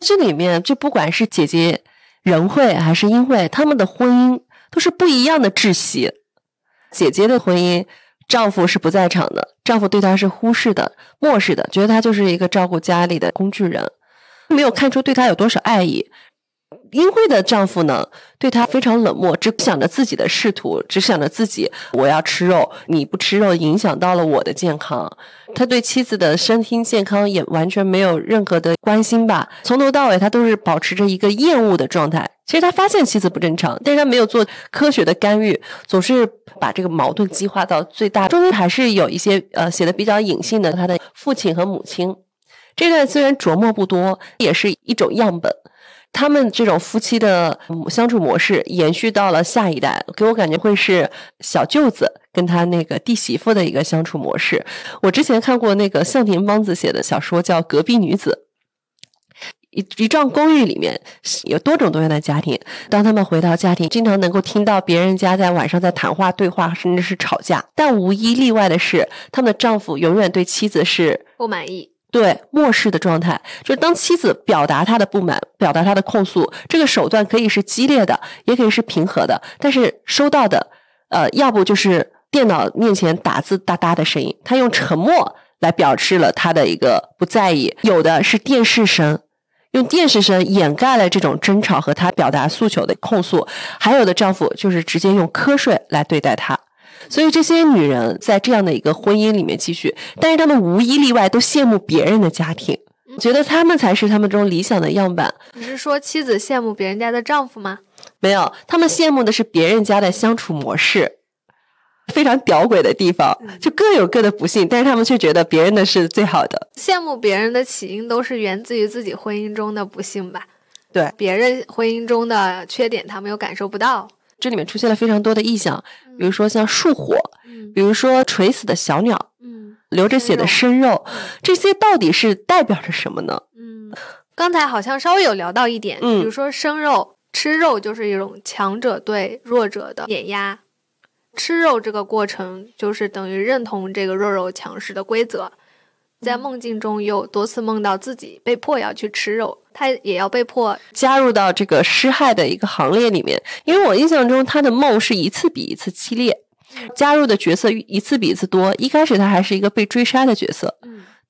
这里面就不管是姐姐仁惠还是英惠，他们的婚姻都是不一样的窒息。姐姐的婚姻，丈夫是不在场的，丈夫对她是忽视的、漠视的，觉得她就是一个照顾家里的工具人，没有看出对她有多少爱意。英惠的丈夫呢，对她非常冷漠，只想着自己的仕途，只想着自己。我要吃肉，你不吃肉，影响到了我的健康。他对妻子的身心健康也完全没有任何的关心吧？从头到尾，他都是保持着一个厌恶的状态。其实他发现妻子不正常，但是他没有做科学的干预，总是把这个矛盾激化到最大。中间还是有一些呃写的比较隐性的，他的父亲和母亲这段虽然琢磨不多，也是一种样本。他们这种夫妻的相处模式延续到了下一代，给我感觉会是小舅子跟他那个弟媳妇的一个相处模式。我之前看过那个向田邦子写的小说，叫《隔壁女子》。一一幢公寓里面有多种多样的家庭，当他们回到家庭，经常能够听到别人家在晚上在谈话、对话，甚至是吵架。但无一例外的是，他们的丈夫永远对妻子是不满意。对漠视的状态，就是当妻子表达她的不满、表达她的控诉，这个手段可以是激烈的，也可以是平和的，但是收到的，呃，要不就是电脑面前打字哒哒的声音，他用沉默来表示了他的一个不在意；有的是电视声，用电视声掩盖了这种争吵和他表达诉求的控诉；还有的丈夫就是直接用瞌睡来对待他。所以这些女人在这样的一个婚姻里面继续，但是她们无一例外都羡慕别人的家庭，觉得他们才是他们中理想的样板。你是说妻子羡慕别人家的丈夫吗？没有，他们羡慕的是别人家的相处模式，非常屌鬼的地方，就各有各的不幸，但是他们却觉得别人的是最好的。羡慕别人的起因都是源自于自己婚姻中的不幸吧？对，别人婚姻中的缺点，他们又感受不到。这里面出现了非常多的意象，比如说像树火，比如说垂死的小鸟，嗯，流着血的生肉，这些到底是代表着什么呢？嗯，刚才好像稍微有聊到一点，比如说生肉，吃肉就是一种强者对弱者的碾压，吃肉这个过程就是等于认同这个弱肉强食的规则。在梦境中，有多次梦到自己被迫要去吃肉，他也要被迫加入到这个施害的一个行列里面。因为我印象中，他的梦是一次比一次激烈，加入的角色一次比一次多。一开始他还是一个被追杀的角色，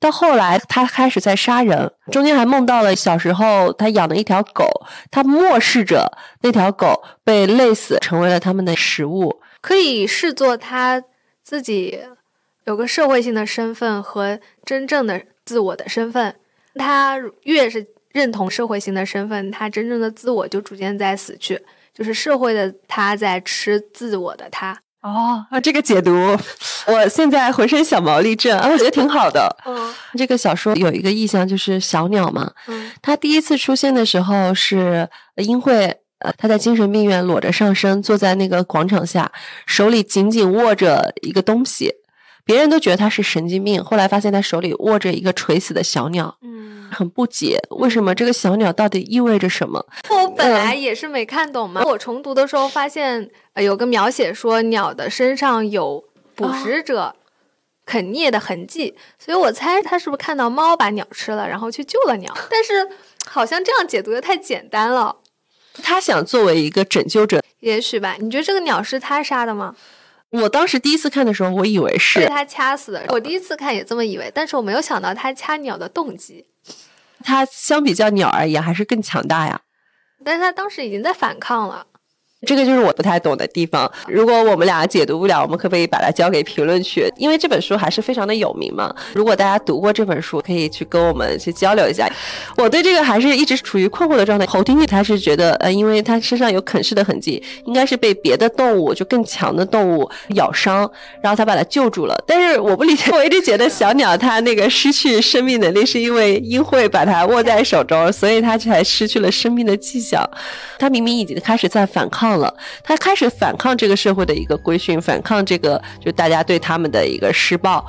到后来他开始在杀人，中间还梦到了小时候他养的一条狗，他漠视着那条狗被累死，成为了他们的食物，可以视作他自己。有个社会性的身份和真正的自我的身份，他越是认同社会性的身份，他真正的自我就逐渐在死去，就是社会的他在吃自我的他。哦，啊，这个解读，我现在浑身小毛立正啊，我觉得挺好的。嗯，这个小说有一个意象就是小鸟嘛，嗯，它第一次出现的时候是英惠，呃，他在精神病院裸着上身坐在那个广场下，手里紧紧握着一个东西。别人都觉得他是神经病，后来发现他手里握着一个垂死的小鸟，嗯，很不解，为什么这个小鸟到底意味着什么？我本来也是没看懂嘛，我重读的时候发现有个描写说鸟的身上有捕食者啃啮的痕迹，所以我猜他是不是看到猫把鸟吃了，然后去救了鸟？但是好像这样解读的太简单了，他想作为一个拯救者，也许吧？你觉得这个鸟是他杀的吗？我当时第一次看的时候，我以为是被他掐死的。我第一次看也这么以为，但是我没有想到他掐鸟的动机。他相比较鸟而言还是更强大呀。但是他当时已经在反抗了。这个就是我不太懂的地方。如果我们俩解读不了，我们可不可以把它交给评论区？因为这本书还是非常的有名嘛。如果大家读过这本书，可以去跟我们去交流一下。我对这个还是一直处于困惑的状态。侯丁玉他是觉得，呃，因为他身上有啃噬的痕迹，应该是被别的动物就更强的动物咬伤，然后他把他救住了。但是我不理解，我一直觉得小鸟它那个失去生命能力，是因为鹰会把它握在手中，所以它才失去了生命的迹象。它明明已经开始在反抗。了，他开始反抗这个社会的一个规训，反抗这个就大家对他们的一个施暴。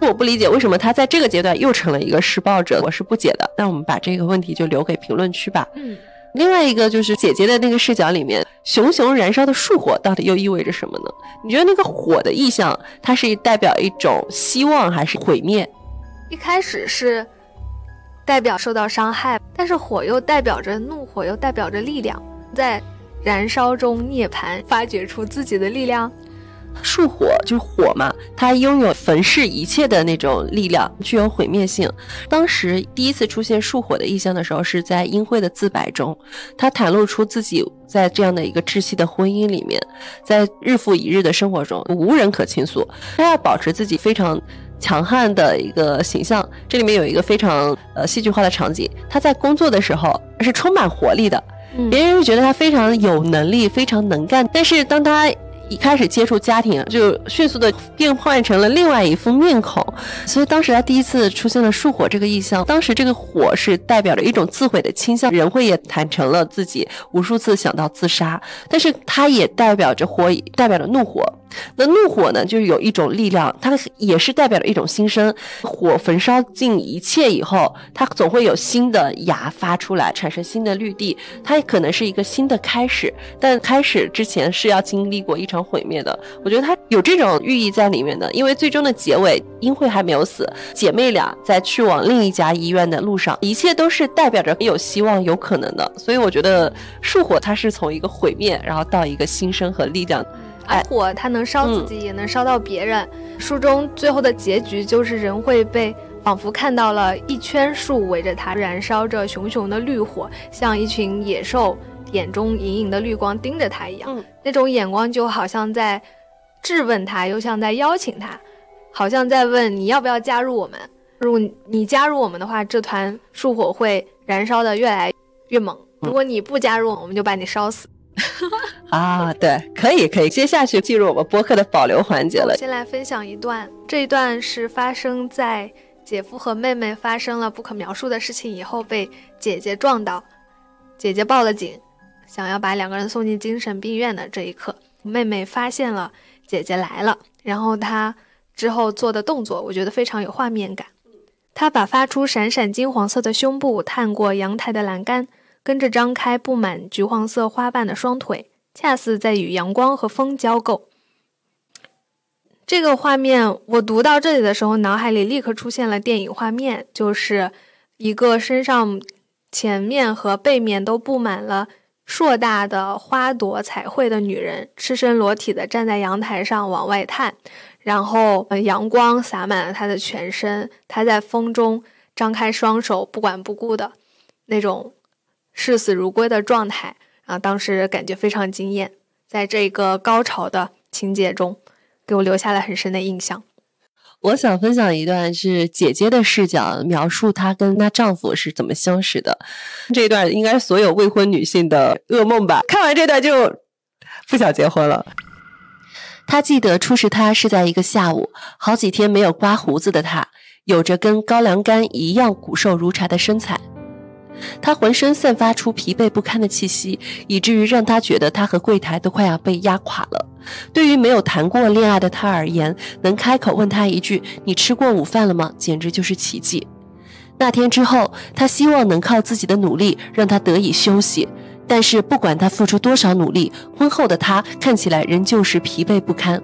我不理解为什么他在这个阶段又成了一个施暴者，我是不解的。那我们把这个问题就留给评论区吧。嗯，另外一个就是姐姐的那个视角里面，熊熊燃烧的树火到底又意味着什么呢？你觉得那个火的意象，它是代表一种希望还是毁灭？一开始是代表受到伤害，但是火又代表着怒火，又代表着力量，在。燃烧中涅槃，发掘出自己的力量。树火就是火嘛，它拥有焚噬一切的那种力量，具有毁灭性。当时第一次出现树火的意象的时候，是在英惠的自白中，他袒露出自己在这样的一个窒息的婚姻里面，在日复一日的生活中无人可倾诉，他要保持自己非常强悍的一个形象。这里面有一个非常呃戏剧化的场景，他在工作的时候是充满活力的。别人会觉得他非常有能力，非常能干，但是当他。一开始接触家庭，就迅速的变换成了另外一副面孔。所以当时他第一次出现了树火这个意象，当时这个火是代表着一种自毁的倾向。人会也坦诚了自己无数次想到自杀，但是他也代表着火，代表着怒火。那怒火呢，就是有一种力量，它也是代表着一种新生。火焚烧尽一切以后，它总会有新的芽发出来，产生新的绿地。它也可能是一个新的开始，但开始之前是要经历过一场。毁灭的，我觉得它有这种寓意在里面的，因为最终的结尾，英惠还没有死，姐妹俩在去往另一家医院的路上，一切都是代表着有希望、有可能的。所以我觉得树火它是从一个毁灭，然后到一个新生和力量。哎，火它能烧自己，也能烧到别人。书中最后的结局就是人会被仿佛看到了一圈树围着它，燃烧着熊熊的绿火，像一群野兽。眼中隐隐的绿光盯着他一样，那种眼光就好像在质问他，又像在邀请他，好像在问你要不要加入我们。如果你加入我们的话，这团树火会燃烧的越来越猛；如果你不加入，我们就把你烧死。啊，对，可以，可以。接下去进入我们播客的保留环节了。先来分享一段，这一段是发生在姐夫和妹妹发生了不可描述的事情以后，被姐姐撞到，姐姐报了警。想要把两个人送进精神病院的这一刻，妹妹发现了姐姐来了，然后她之后做的动作，我觉得非常有画面感。她把发出闪闪金黄色的胸部探过阳台的栏杆，跟着张开布满橘黄色花瓣的双腿，恰似在与阳光和风交媾。这个画面，我读到这里的时候，脑海里立刻出现了电影画面，就是一个身上前面和背面都布满了。硕大的花朵彩绘的女人，赤身裸体的站在阳台上往外探，然后阳光洒满了她的全身，她在风中张开双手，不管不顾的那种视死如归的状态啊！当时感觉非常惊艳，在这个高潮的情节中，给我留下了很深的印象。我想分享一段是姐姐的视角描述她跟她丈夫是怎么相识的，这段应该所有未婚女性的噩梦吧。看完这段就不想结婚了。她记得初识他是在一个下午，好几天没有刮胡子的他，有着跟高粱干一样骨瘦如柴的身材。他浑身散发出疲惫不堪的气息，以至于让他觉得他和柜台都快要被压垮了。对于没有谈过恋爱的他而言，能开口问他一句“你吃过午饭了吗”，简直就是奇迹。那天之后，他希望能靠自己的努力让他得以休息，但是不管他付出多少努力，婚后的他看起来仍旧是疲惫不堪。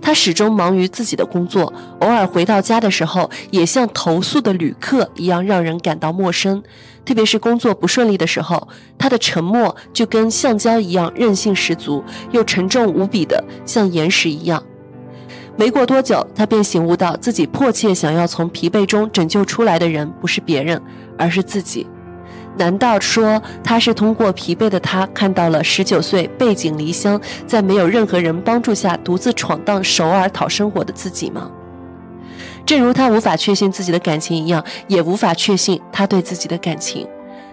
他始终忙于自己的工作，偶尔回到家的时候，也像投宿的旅客一样让人感到陌生。特别是工作不顺利的时候，他的沉默就跟橡胶一样韧性十足，又沉重无比的像岩石一样。没过多久，他便醒悟到自己迫切想要从疲惫中拯救出来的人不是别人，而是自己。难道说他是通过疲惫的他看到了十九岁背井离乡，在没有任何人帮助下独自闯荡首尔讨生活的自己吗？正如他无法确信自己的感情一样，也无法确信他对自己的感情，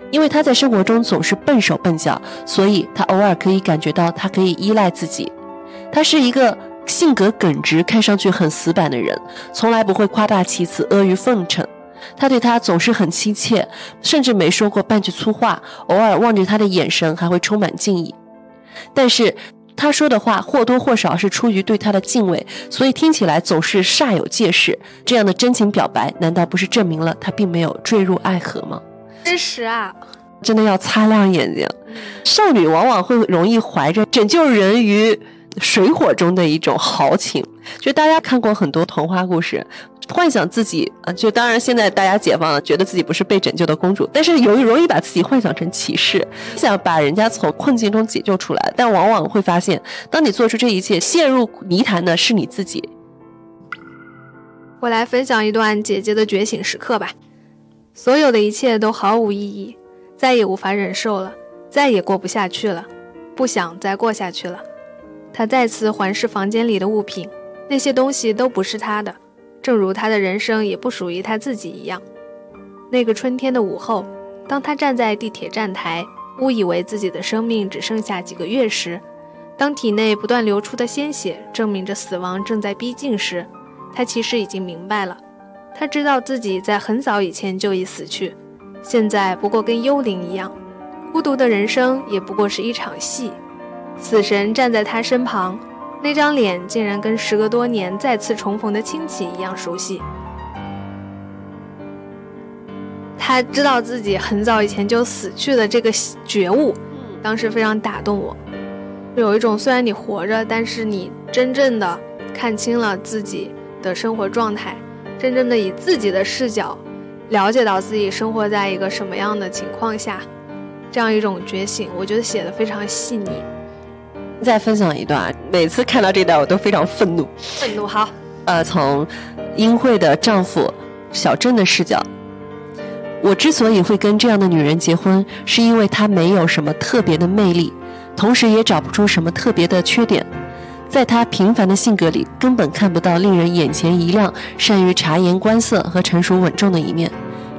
因为他在生活中总是笨手笨脚，所以他偶尔可以感觉到他可以依赖自己。他是一个性格耿直、看上去很死板的人，从来不会夸大其词、阿谀奉承。他对他总是很亲切，甚至没说过半句粗话。偶尔望着他的眼神还会充满敬意，但是他说的话或多或少是出于对他的敬畏，所以听起来总是煞有介事。这样的真情表白，难道不是证明了他并没有坠入爱河吗？真实啊！真的要擦亮眼睛。少女往往会容易怀着拯救人于水火中的一种豪情，就大家看过很多童话故事。幻想自己啊，就当然现在大家解放了，觉得自己不是被拯救的公主，但是有容易把自己幻想成骑士，想把人家从困境中解救出来，但往往会发现，当你做出这一切，陷入泥潭的是你自己。我来分享一段姐姐的觉醒时刻吧。所有的一切都毫无意义，再也无法忍受了，再也过不下去了，不想再过下去了。他再次环视房间里的物品，那些东西都不是他的。正如他的人生也不属于他自己一样。那个春天的午后，当他站在地铁站台，误以为自己的生命只剩下几个月时，当体内不断流出的鲜血证明着死亡正在逼近时，他其实已经明白了。他知道自己在很早以前就已死去，现在不过跟幽灵一样。孤独的人生也不过是一场戏。死神站在他身旁。那张脸竟然跟时隔多年再次重逢的亲戚一样熟悉。他知道自己很早以前就死去的这个觉悟，当时非常打动我。有一种虽然你活着，但是你真正的看清了自己的生活状态，真正的以自己的视角了解到自己生活在一个什么样的情况下，这样一种觉醒，我觉得写的非常细腻。再分享一段，每次看到这段我都非常愤怒。愤怒好，呃，从英惠的丈夫小郑的视角，我之所以会跟这样的女人结婚，是因为她没有什么特别的魅力，同时也找不出什么特别的缺点，在她平凡的性格里，根本看不到令人眼前一亮、善于察言观色和成熟稳重的一面。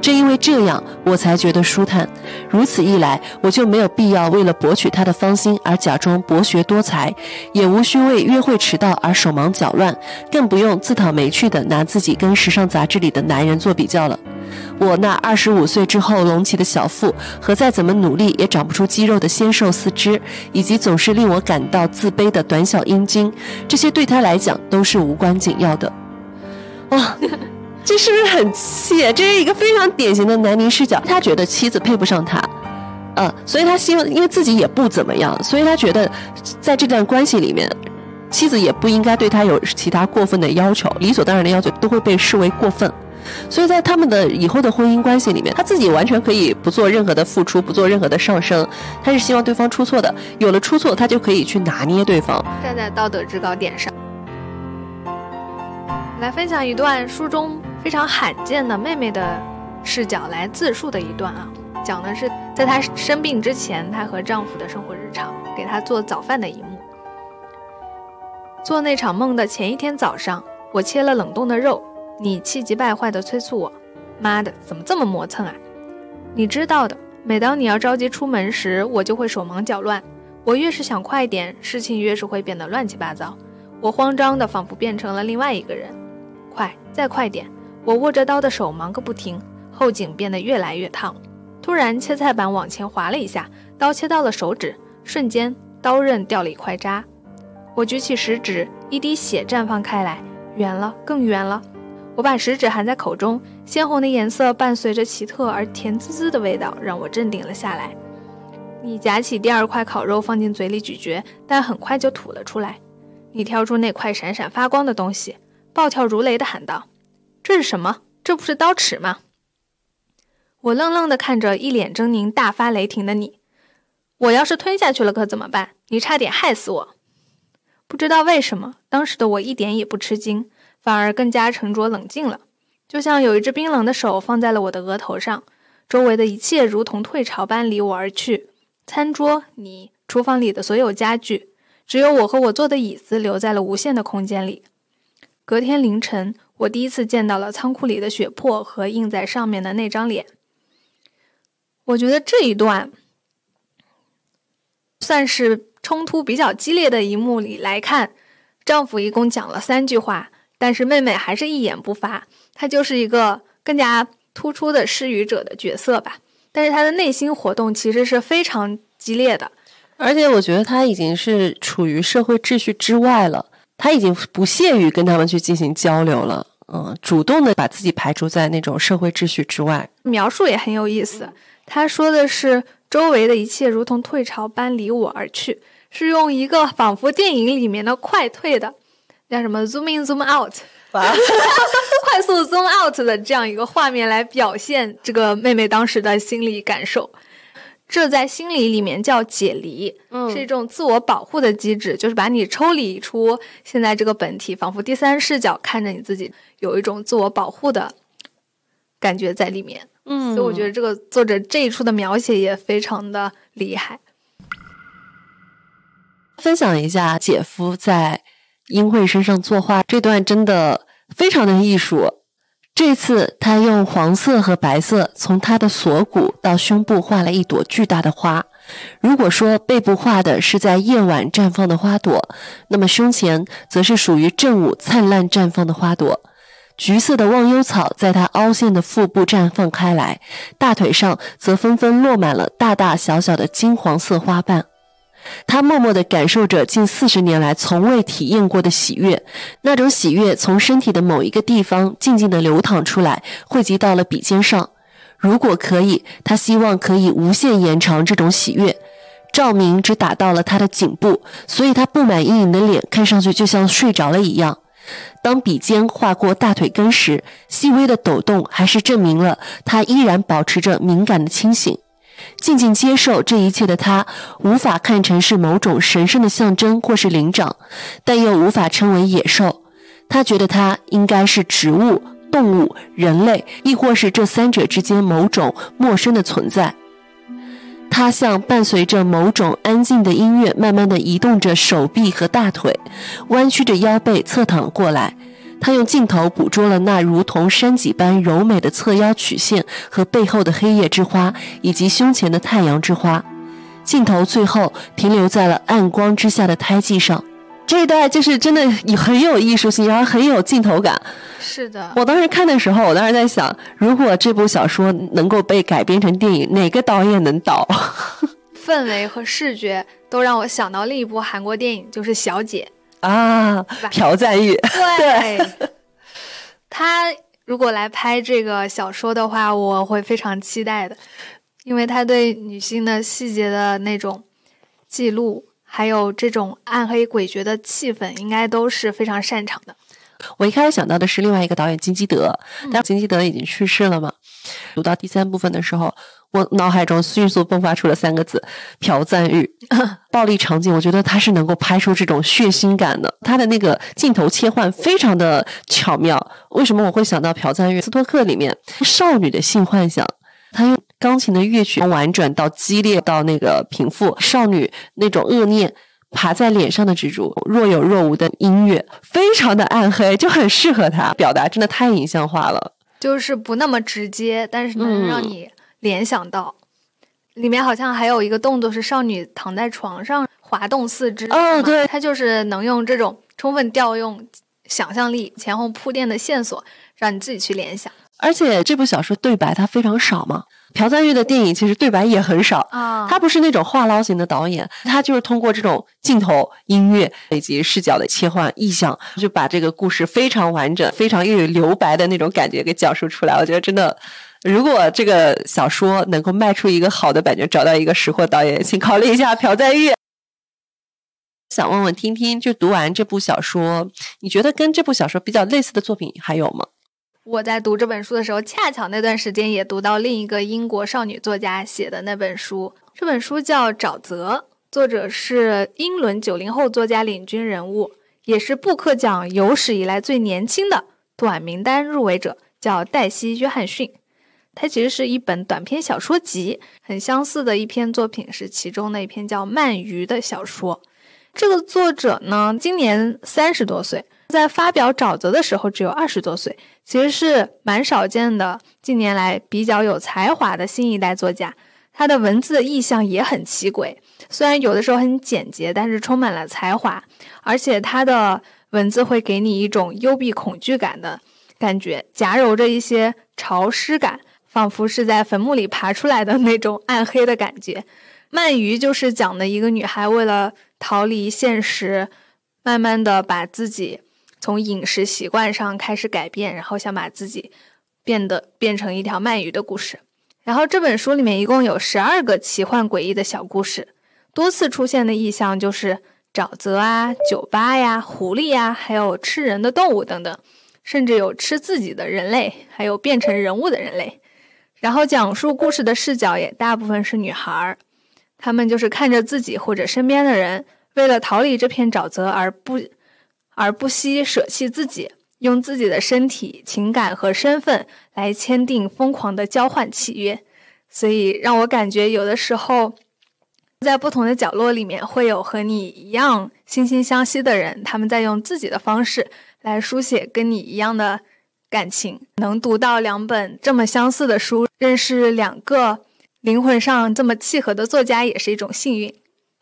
正因为这样，我才觉得舒坦。如此一来，我就没有必要为了博取他的芳心而假装博学多才，也无需为约会迟到而手忙脚乱，更不用自讨没趣的拿自己跟时尚杂志里的男人做比较了。我那二十五岁之后隆起的小腹，和再怎么努力也长不出肌肉的纤瘦四肢，以及总是令我感到自卑的短小阴茎，这些对他来讲都是无关紧要的。哇！这是不是很气？这是一个非常典型的男凝视角。他觉得妻子配不上他，呃，所以他希望，因为自己也不怎么样，所以他觉得在这段关系里面，妻子也不应该对他有其他过分的要求，理所当然的要求都会被视为过分。所以在他们的以后的婚姻关系里面，他自己完全可以不做任何的付出，不做任何的上升，他是希望对方出错的。有了出错，他就可以去拿捏对方，站在道德制高点上。来分享一段书中。非常罕见的妹妹的视角来自述的一段啊，讲的是在她生病之前，她和丈夫的生活日常，给她做早饭的一幕。做那场梦的前一天早上，我切了冷冻的肉，你气急败坏地催促我：“妈的，怎么这么磨蹭啊？”你知道的，每当你要着急出门时，我就会手忙脚乱。我越是想快点，事情越是会变得乱七八糟。我慌张的仿佛变成了另外一个人。快，再快点！我握着刀的手忙个不停，后颈变得越来越烫。突然，切菜板往前滑了一下，刀切到了手指，瞬间刀刃掉了一块渣。我举起食指，一滴血绽放开来，圆了，更圆了。我把食指含在口中，鲜红的颜色伴随着奇特而甜滋滋的味道，让我镇定了下来。你夹起第二块烤肉放进嘴里咀嚼，但很快就吐了出来。你挑出那块闪闪发光的东西，暴跳如雷地喊道。这是什么？这不是刀齿吗？我愣愣地看着一脸狰狞、大发雷霆的你。我要是吞下去了，可怎么办？你差点害死我！不知道为什么，当时的我一点也不吃惊，反而更加沉着冷静了，就像有一只冰冷的手放在了我的额头上。周围的一切如同退潮般离我而去，餐桌、你、厨房里的所有家具，只有我和我坐的椅子留在了无限的空间里。隔天凌晨，我第一次见到了仓库里的血泊和印在上面的那张脸。我觉得这一段算是冲突比较激烈的一幕里来看，丈夫一共讲了三句话，但是妹妹还是一言不发。她就是一个更加。突出的施语者的角色吧，但是她的内心活动其实是非常激烈的，而且我觉得她已经是处于社会秩序之外了，她已经不屑于跟他们去进行交流了，嗯，主动的把自己排除在那种社会秩序之外。描述也很有意思，他说的是周围的一切如同退潮般离我而去，是用一个仿佛电影里面的快退的，叫什么 zoom in zoom out。快速 zoom out 的这样一个画面来表现这个妹妹当时的心理感受，这在心理里面叫解离，是一种自我保护的机制，就是把你抽离出现在这个本体，仿佛第三视角看着你自己，有一种自我保护的感觉在里面。嗯，所以我觉得这个作者这一处的描写也非常的厉害。分享一下姐夫在。英惠身上作画这段真的非常的艺术。这次他用黄色和白色从他的锁骨到胸部画了一朵巨大的花。如果说背部画的是在夜晚绽放的花朵，那么胸前则是属于正午灿烂绽放的花朵。橘色的忘忧草在他凹陷的腹部绽放开来，大腿上则纷纷落满了大大小小的金黄色花瓣。他默默地感受着近四十年来从未体验过的喜悦，那种喜悦从身体的某一个地方静静地流淌出来，汇集到了笔尖上。如果可以，他希望可以无限延长这种喜悦。照明只打到了他的颈部，所以他布满阴影的脸看上去就像睡着了一样。当笔尖划过大腿根时，细微的抖动还是证明了他依然保持着敏感的清醒。静静接受这一切的他，无法看成是某种神圣的象征或是灵长，但又无法称为野兽。他觉得他应该是植物、动物、人类，亦或是这三者之间某种陌生的存在。他像伴随着某种安静的音乐，慢慢的移动着手臂和大腿，弯曲着腰背侧躺过来。他用镜头捕捉了那如同山脊般柔美的侧腰曲线和背后的黑夜之花，以及胸前的太阳之花。镜头最后停留在了暗光之下的胎记上。这一段就是真的很有艺术性，然后很有镜头感。是的，我当时看的时候，我当时在想，如果这部小说能够被改编成电影，哪个导演能导？氛围和视觉都让我想到另一部韩国电影，就是《小姐》。啊，朴赞玉，对，他如果来拍这个小说的话，我会非常期待的，因为他对女性的细节的那种记录，还有这种暗黑诡谲的气氛，应该都是非常擅长的。我一开始想到的是另外一个导演金基德，但金基德已经去世了嘛。读到第三部分的时候。我脑海中迅速迸发出了三个字：朴赞玉。暴力场景，我觉得他是能够拍出这种血腥感的。他的那个镜头切换非常的巧妙。为什么我会想到朴赞玉？斯托克里面少女的性幻想，他用钢琴的乐曲从婉转到激烈到那个平复，少女那种恶念爬在脸上的蜘蛛若有若无的音乐，非常的暗黑，就很适合他表达，真的太影像化了。就是不那么直接，但是能让你。联想到，里面好像还有一个动作是少女躺在床上滑动四肢。哦，对，她就是能用这种充分调用想象力、前后铺垫的线索，让你自己去联想。而且这部小说对白它非常少嘛，朴赞玉的电影其实对白也很少啊。他不是那种话唠型的导演，他就是通过这种镜头、音乐以及视角的切换、意象，就把这个故事非常完整、非常又有留白的那种感觉给讲述出来。我觉得真的。如果这个小说能够卖出一个好的版权，找到一个识货导演，请考虑一下朴赞玉。想问问听听，就读完这部小说，你觉得跟这部小说比较类似的作品还有吗？我在读这本书的时候，恰巧那段时间也读到另一个英国少女作家写的那本书，这本书叫《沼泽》，作者是英伦九零后作家领军人物，也是布克奖有史以来最年轻的短名单入围者，叫黛西·约翰逊。它其实是一本短篇小说集，很相似的一篇作品是其中的一篇叫《鳗鱼》的小说。这个作者呢，今年三十多岁，在发表《沼泽》的时候只有二十多岁，其实是蛮少见的。近年来比较有才华的新一代作家，他的文字意象也很奇诡，虽然有的时候很简洁，但是充满了才华，而且他的文字会给你一种幽闭恐惧感的感觉，夹糅着一些潮湿感。仿佛是在坟墓里爬出来的那种暗黑的感觉。鳗鱼就是讲的一个女孩为了逃离现实，慢慢的把自己从饮食习惯上开始改变，然后想把自己变得变成一条鳗鱼的故事。然后这本书里面一共有十二个奇幻诡异的小故事，多次出现的意象就是沼泽啊、酒吧呀、狐狸呀，还有吃人的动物等等，甚至有吃自己的人类，还有变成人物的人类。然后讲述故事的视角也大部分是女孩儿，她们就是看着自己或者身边的人，为了逃离这片沼泽而不而不惜舍弃自己，用自己的身体、情感和身份来签订疯狂的交换契约。所以让我感觉有的时候，在不同的角落里面会有和你一样惺惺相惜的人，他们在用自己的方式来书写跟你一样的。感情能读到两本这么相似的书，认识两个灵魂上这么契合的作家，也是一种幸运。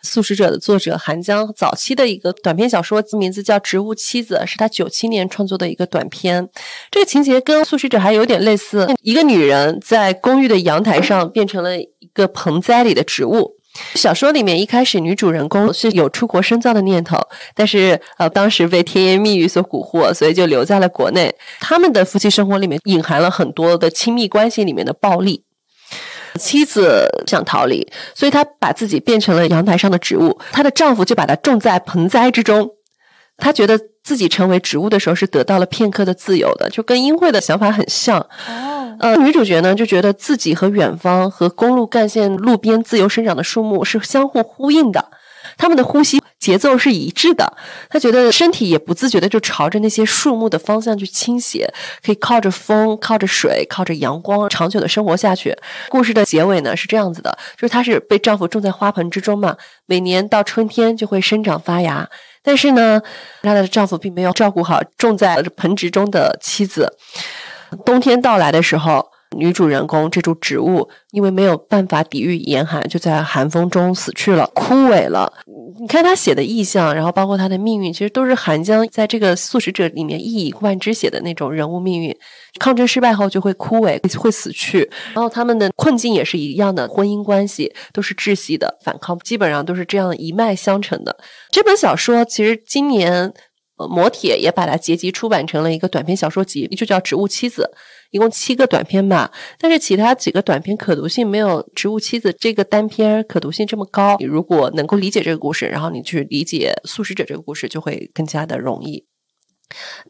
素食者的作者韩江早期的一个短篇小说，名字叫《植物妻子》，是他九七年创作的一个短篇。这个情节跟素食者还有点类似，一个女人在公寓的阳台上变成了一个盆栽里的植物。小说里面一开始女主人公是有出国深造的念头，但是呃当时被甜言蜜语所蛊惑，所以就留在了国内。他们的夫妻生活里面隐含了很多的亲密关系里面的暴力。妻子想逃离，所以她把自己变成了阳台上的植物，她的丈夫就把她种在盆栽之中。她觉得自己成为植物的时候是得到了片刻的自由的，就跟英惠的想法很像。呃，女主角呢就觉得自己和远方和公路干线路边自由生长的树木是相互呼应的，他们的呼吸节奏是一致的。她觉得身体也不自觉的就朝着那些树木的方向去倾斜，可以靠着风、靠着水、靠着阳光长久的生活下去。故事的结尾呢是这样子的，就是她是被丈夫种在花盆之中嘛，每年到春天就会生长发芽，但是呢，她的丈夫并没有照顾好种在盆植中的妻子。冬天到来的时候，女主人公这株植物因为没有办法抵御严寒，就在寒风中死去了，枯萎了。你看他写的意象，然后包括他的命运，其实都是寒江在这个素食者里面一以贯之写的那种人物命运。抗争失败后就会枯萎，会死去。然后他们的困境也是一样的，婚姻关系都是窒息的，反抗基本上都是这样一脉相承的。这本小说其实今年。磨铁也把它结集出版成了一个短篇小说集，就叫《植物妻子》，一共七个短篇吧。但是其他几个短篇可读性没有《植物妻子》这个单篇可读性这么高。你如果能够理解这个故事，然后你去理解《素食者》这个故事，就会更加的容易。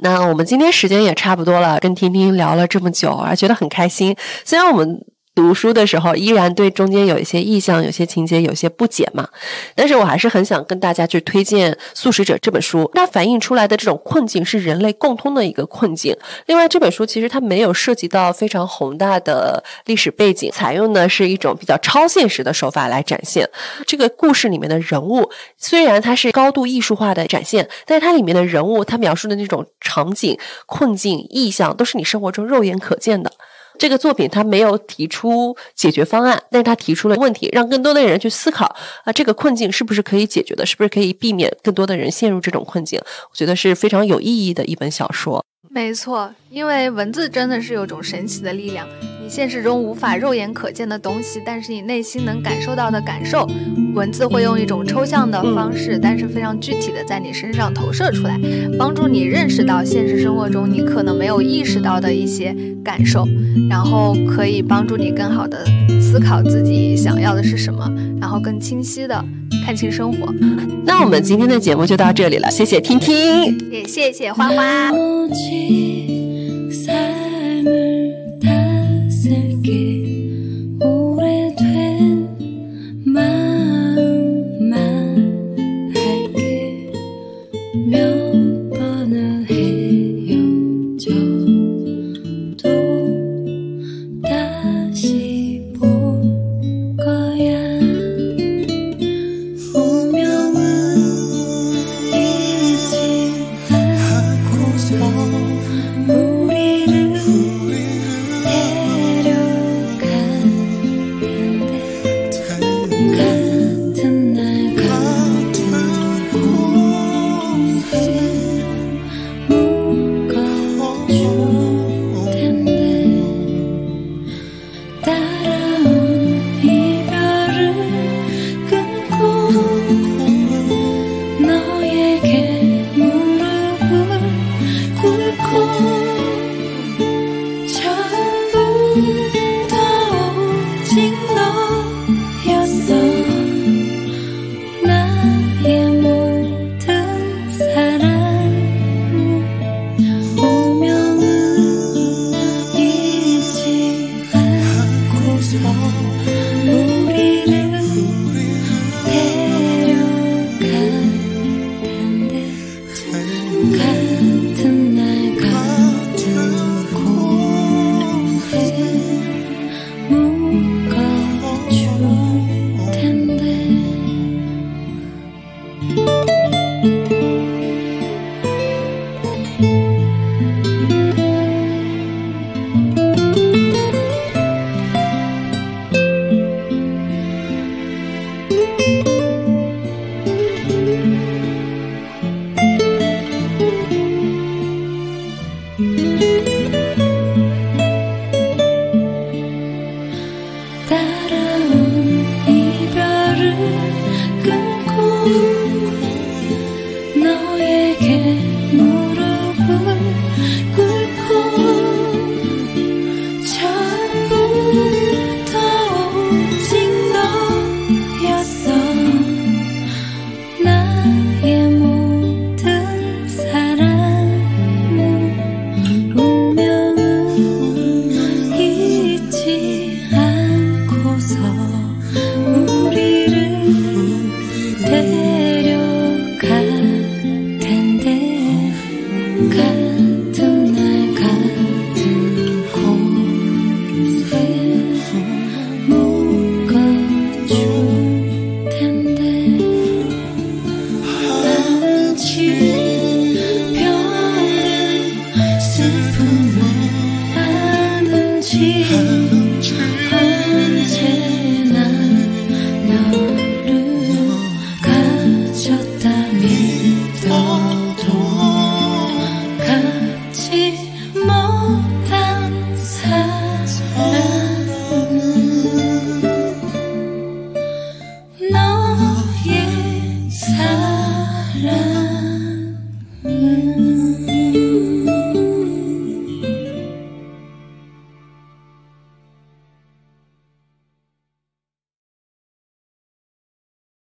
那我们今天时间也差不多了，跟婷婷聊了这么久，啊，觉得很开心。虽然我们。读书的时候，依然对中间有一些意象、有些情节有些不解嘛。但是我还是很想跟大家去推荐《素食者》这本书。它反映出来的这种困境是人类共通的一个困境。另外，这本书其实它没有涉及到非常宏大的历史背景，采用的是一种比较超现实的手法来展现这个故事里面的人物。虽然它是高度艺术化的展现，但是它里面的人物，它描述的那种场景、困境、意象，都是你生活中肉眼可见的。这个作品他没有提出解决方案，但是他提出了问题，让更多的人去思考啊，这个困境是不是可以解决的？是不是可以避免更多的人陷入这种困境？我觉得是非常有意义的一本小说。没错，因为文字真的是有种神奇的力量。你现实中无法肉眼可见的东西，但是你内心能感受到的感受，文字会用一种抽象的方式，但是非常具体的在你身上投射出来，帮助你认识到现实生活中你可能没有意识到的一些感受，然后可以帮助你更好的思考自己想要的是什么，然后更清晰的看清生活。那我们今天的节目就到这里了，谢谢听听，也谢谢花花。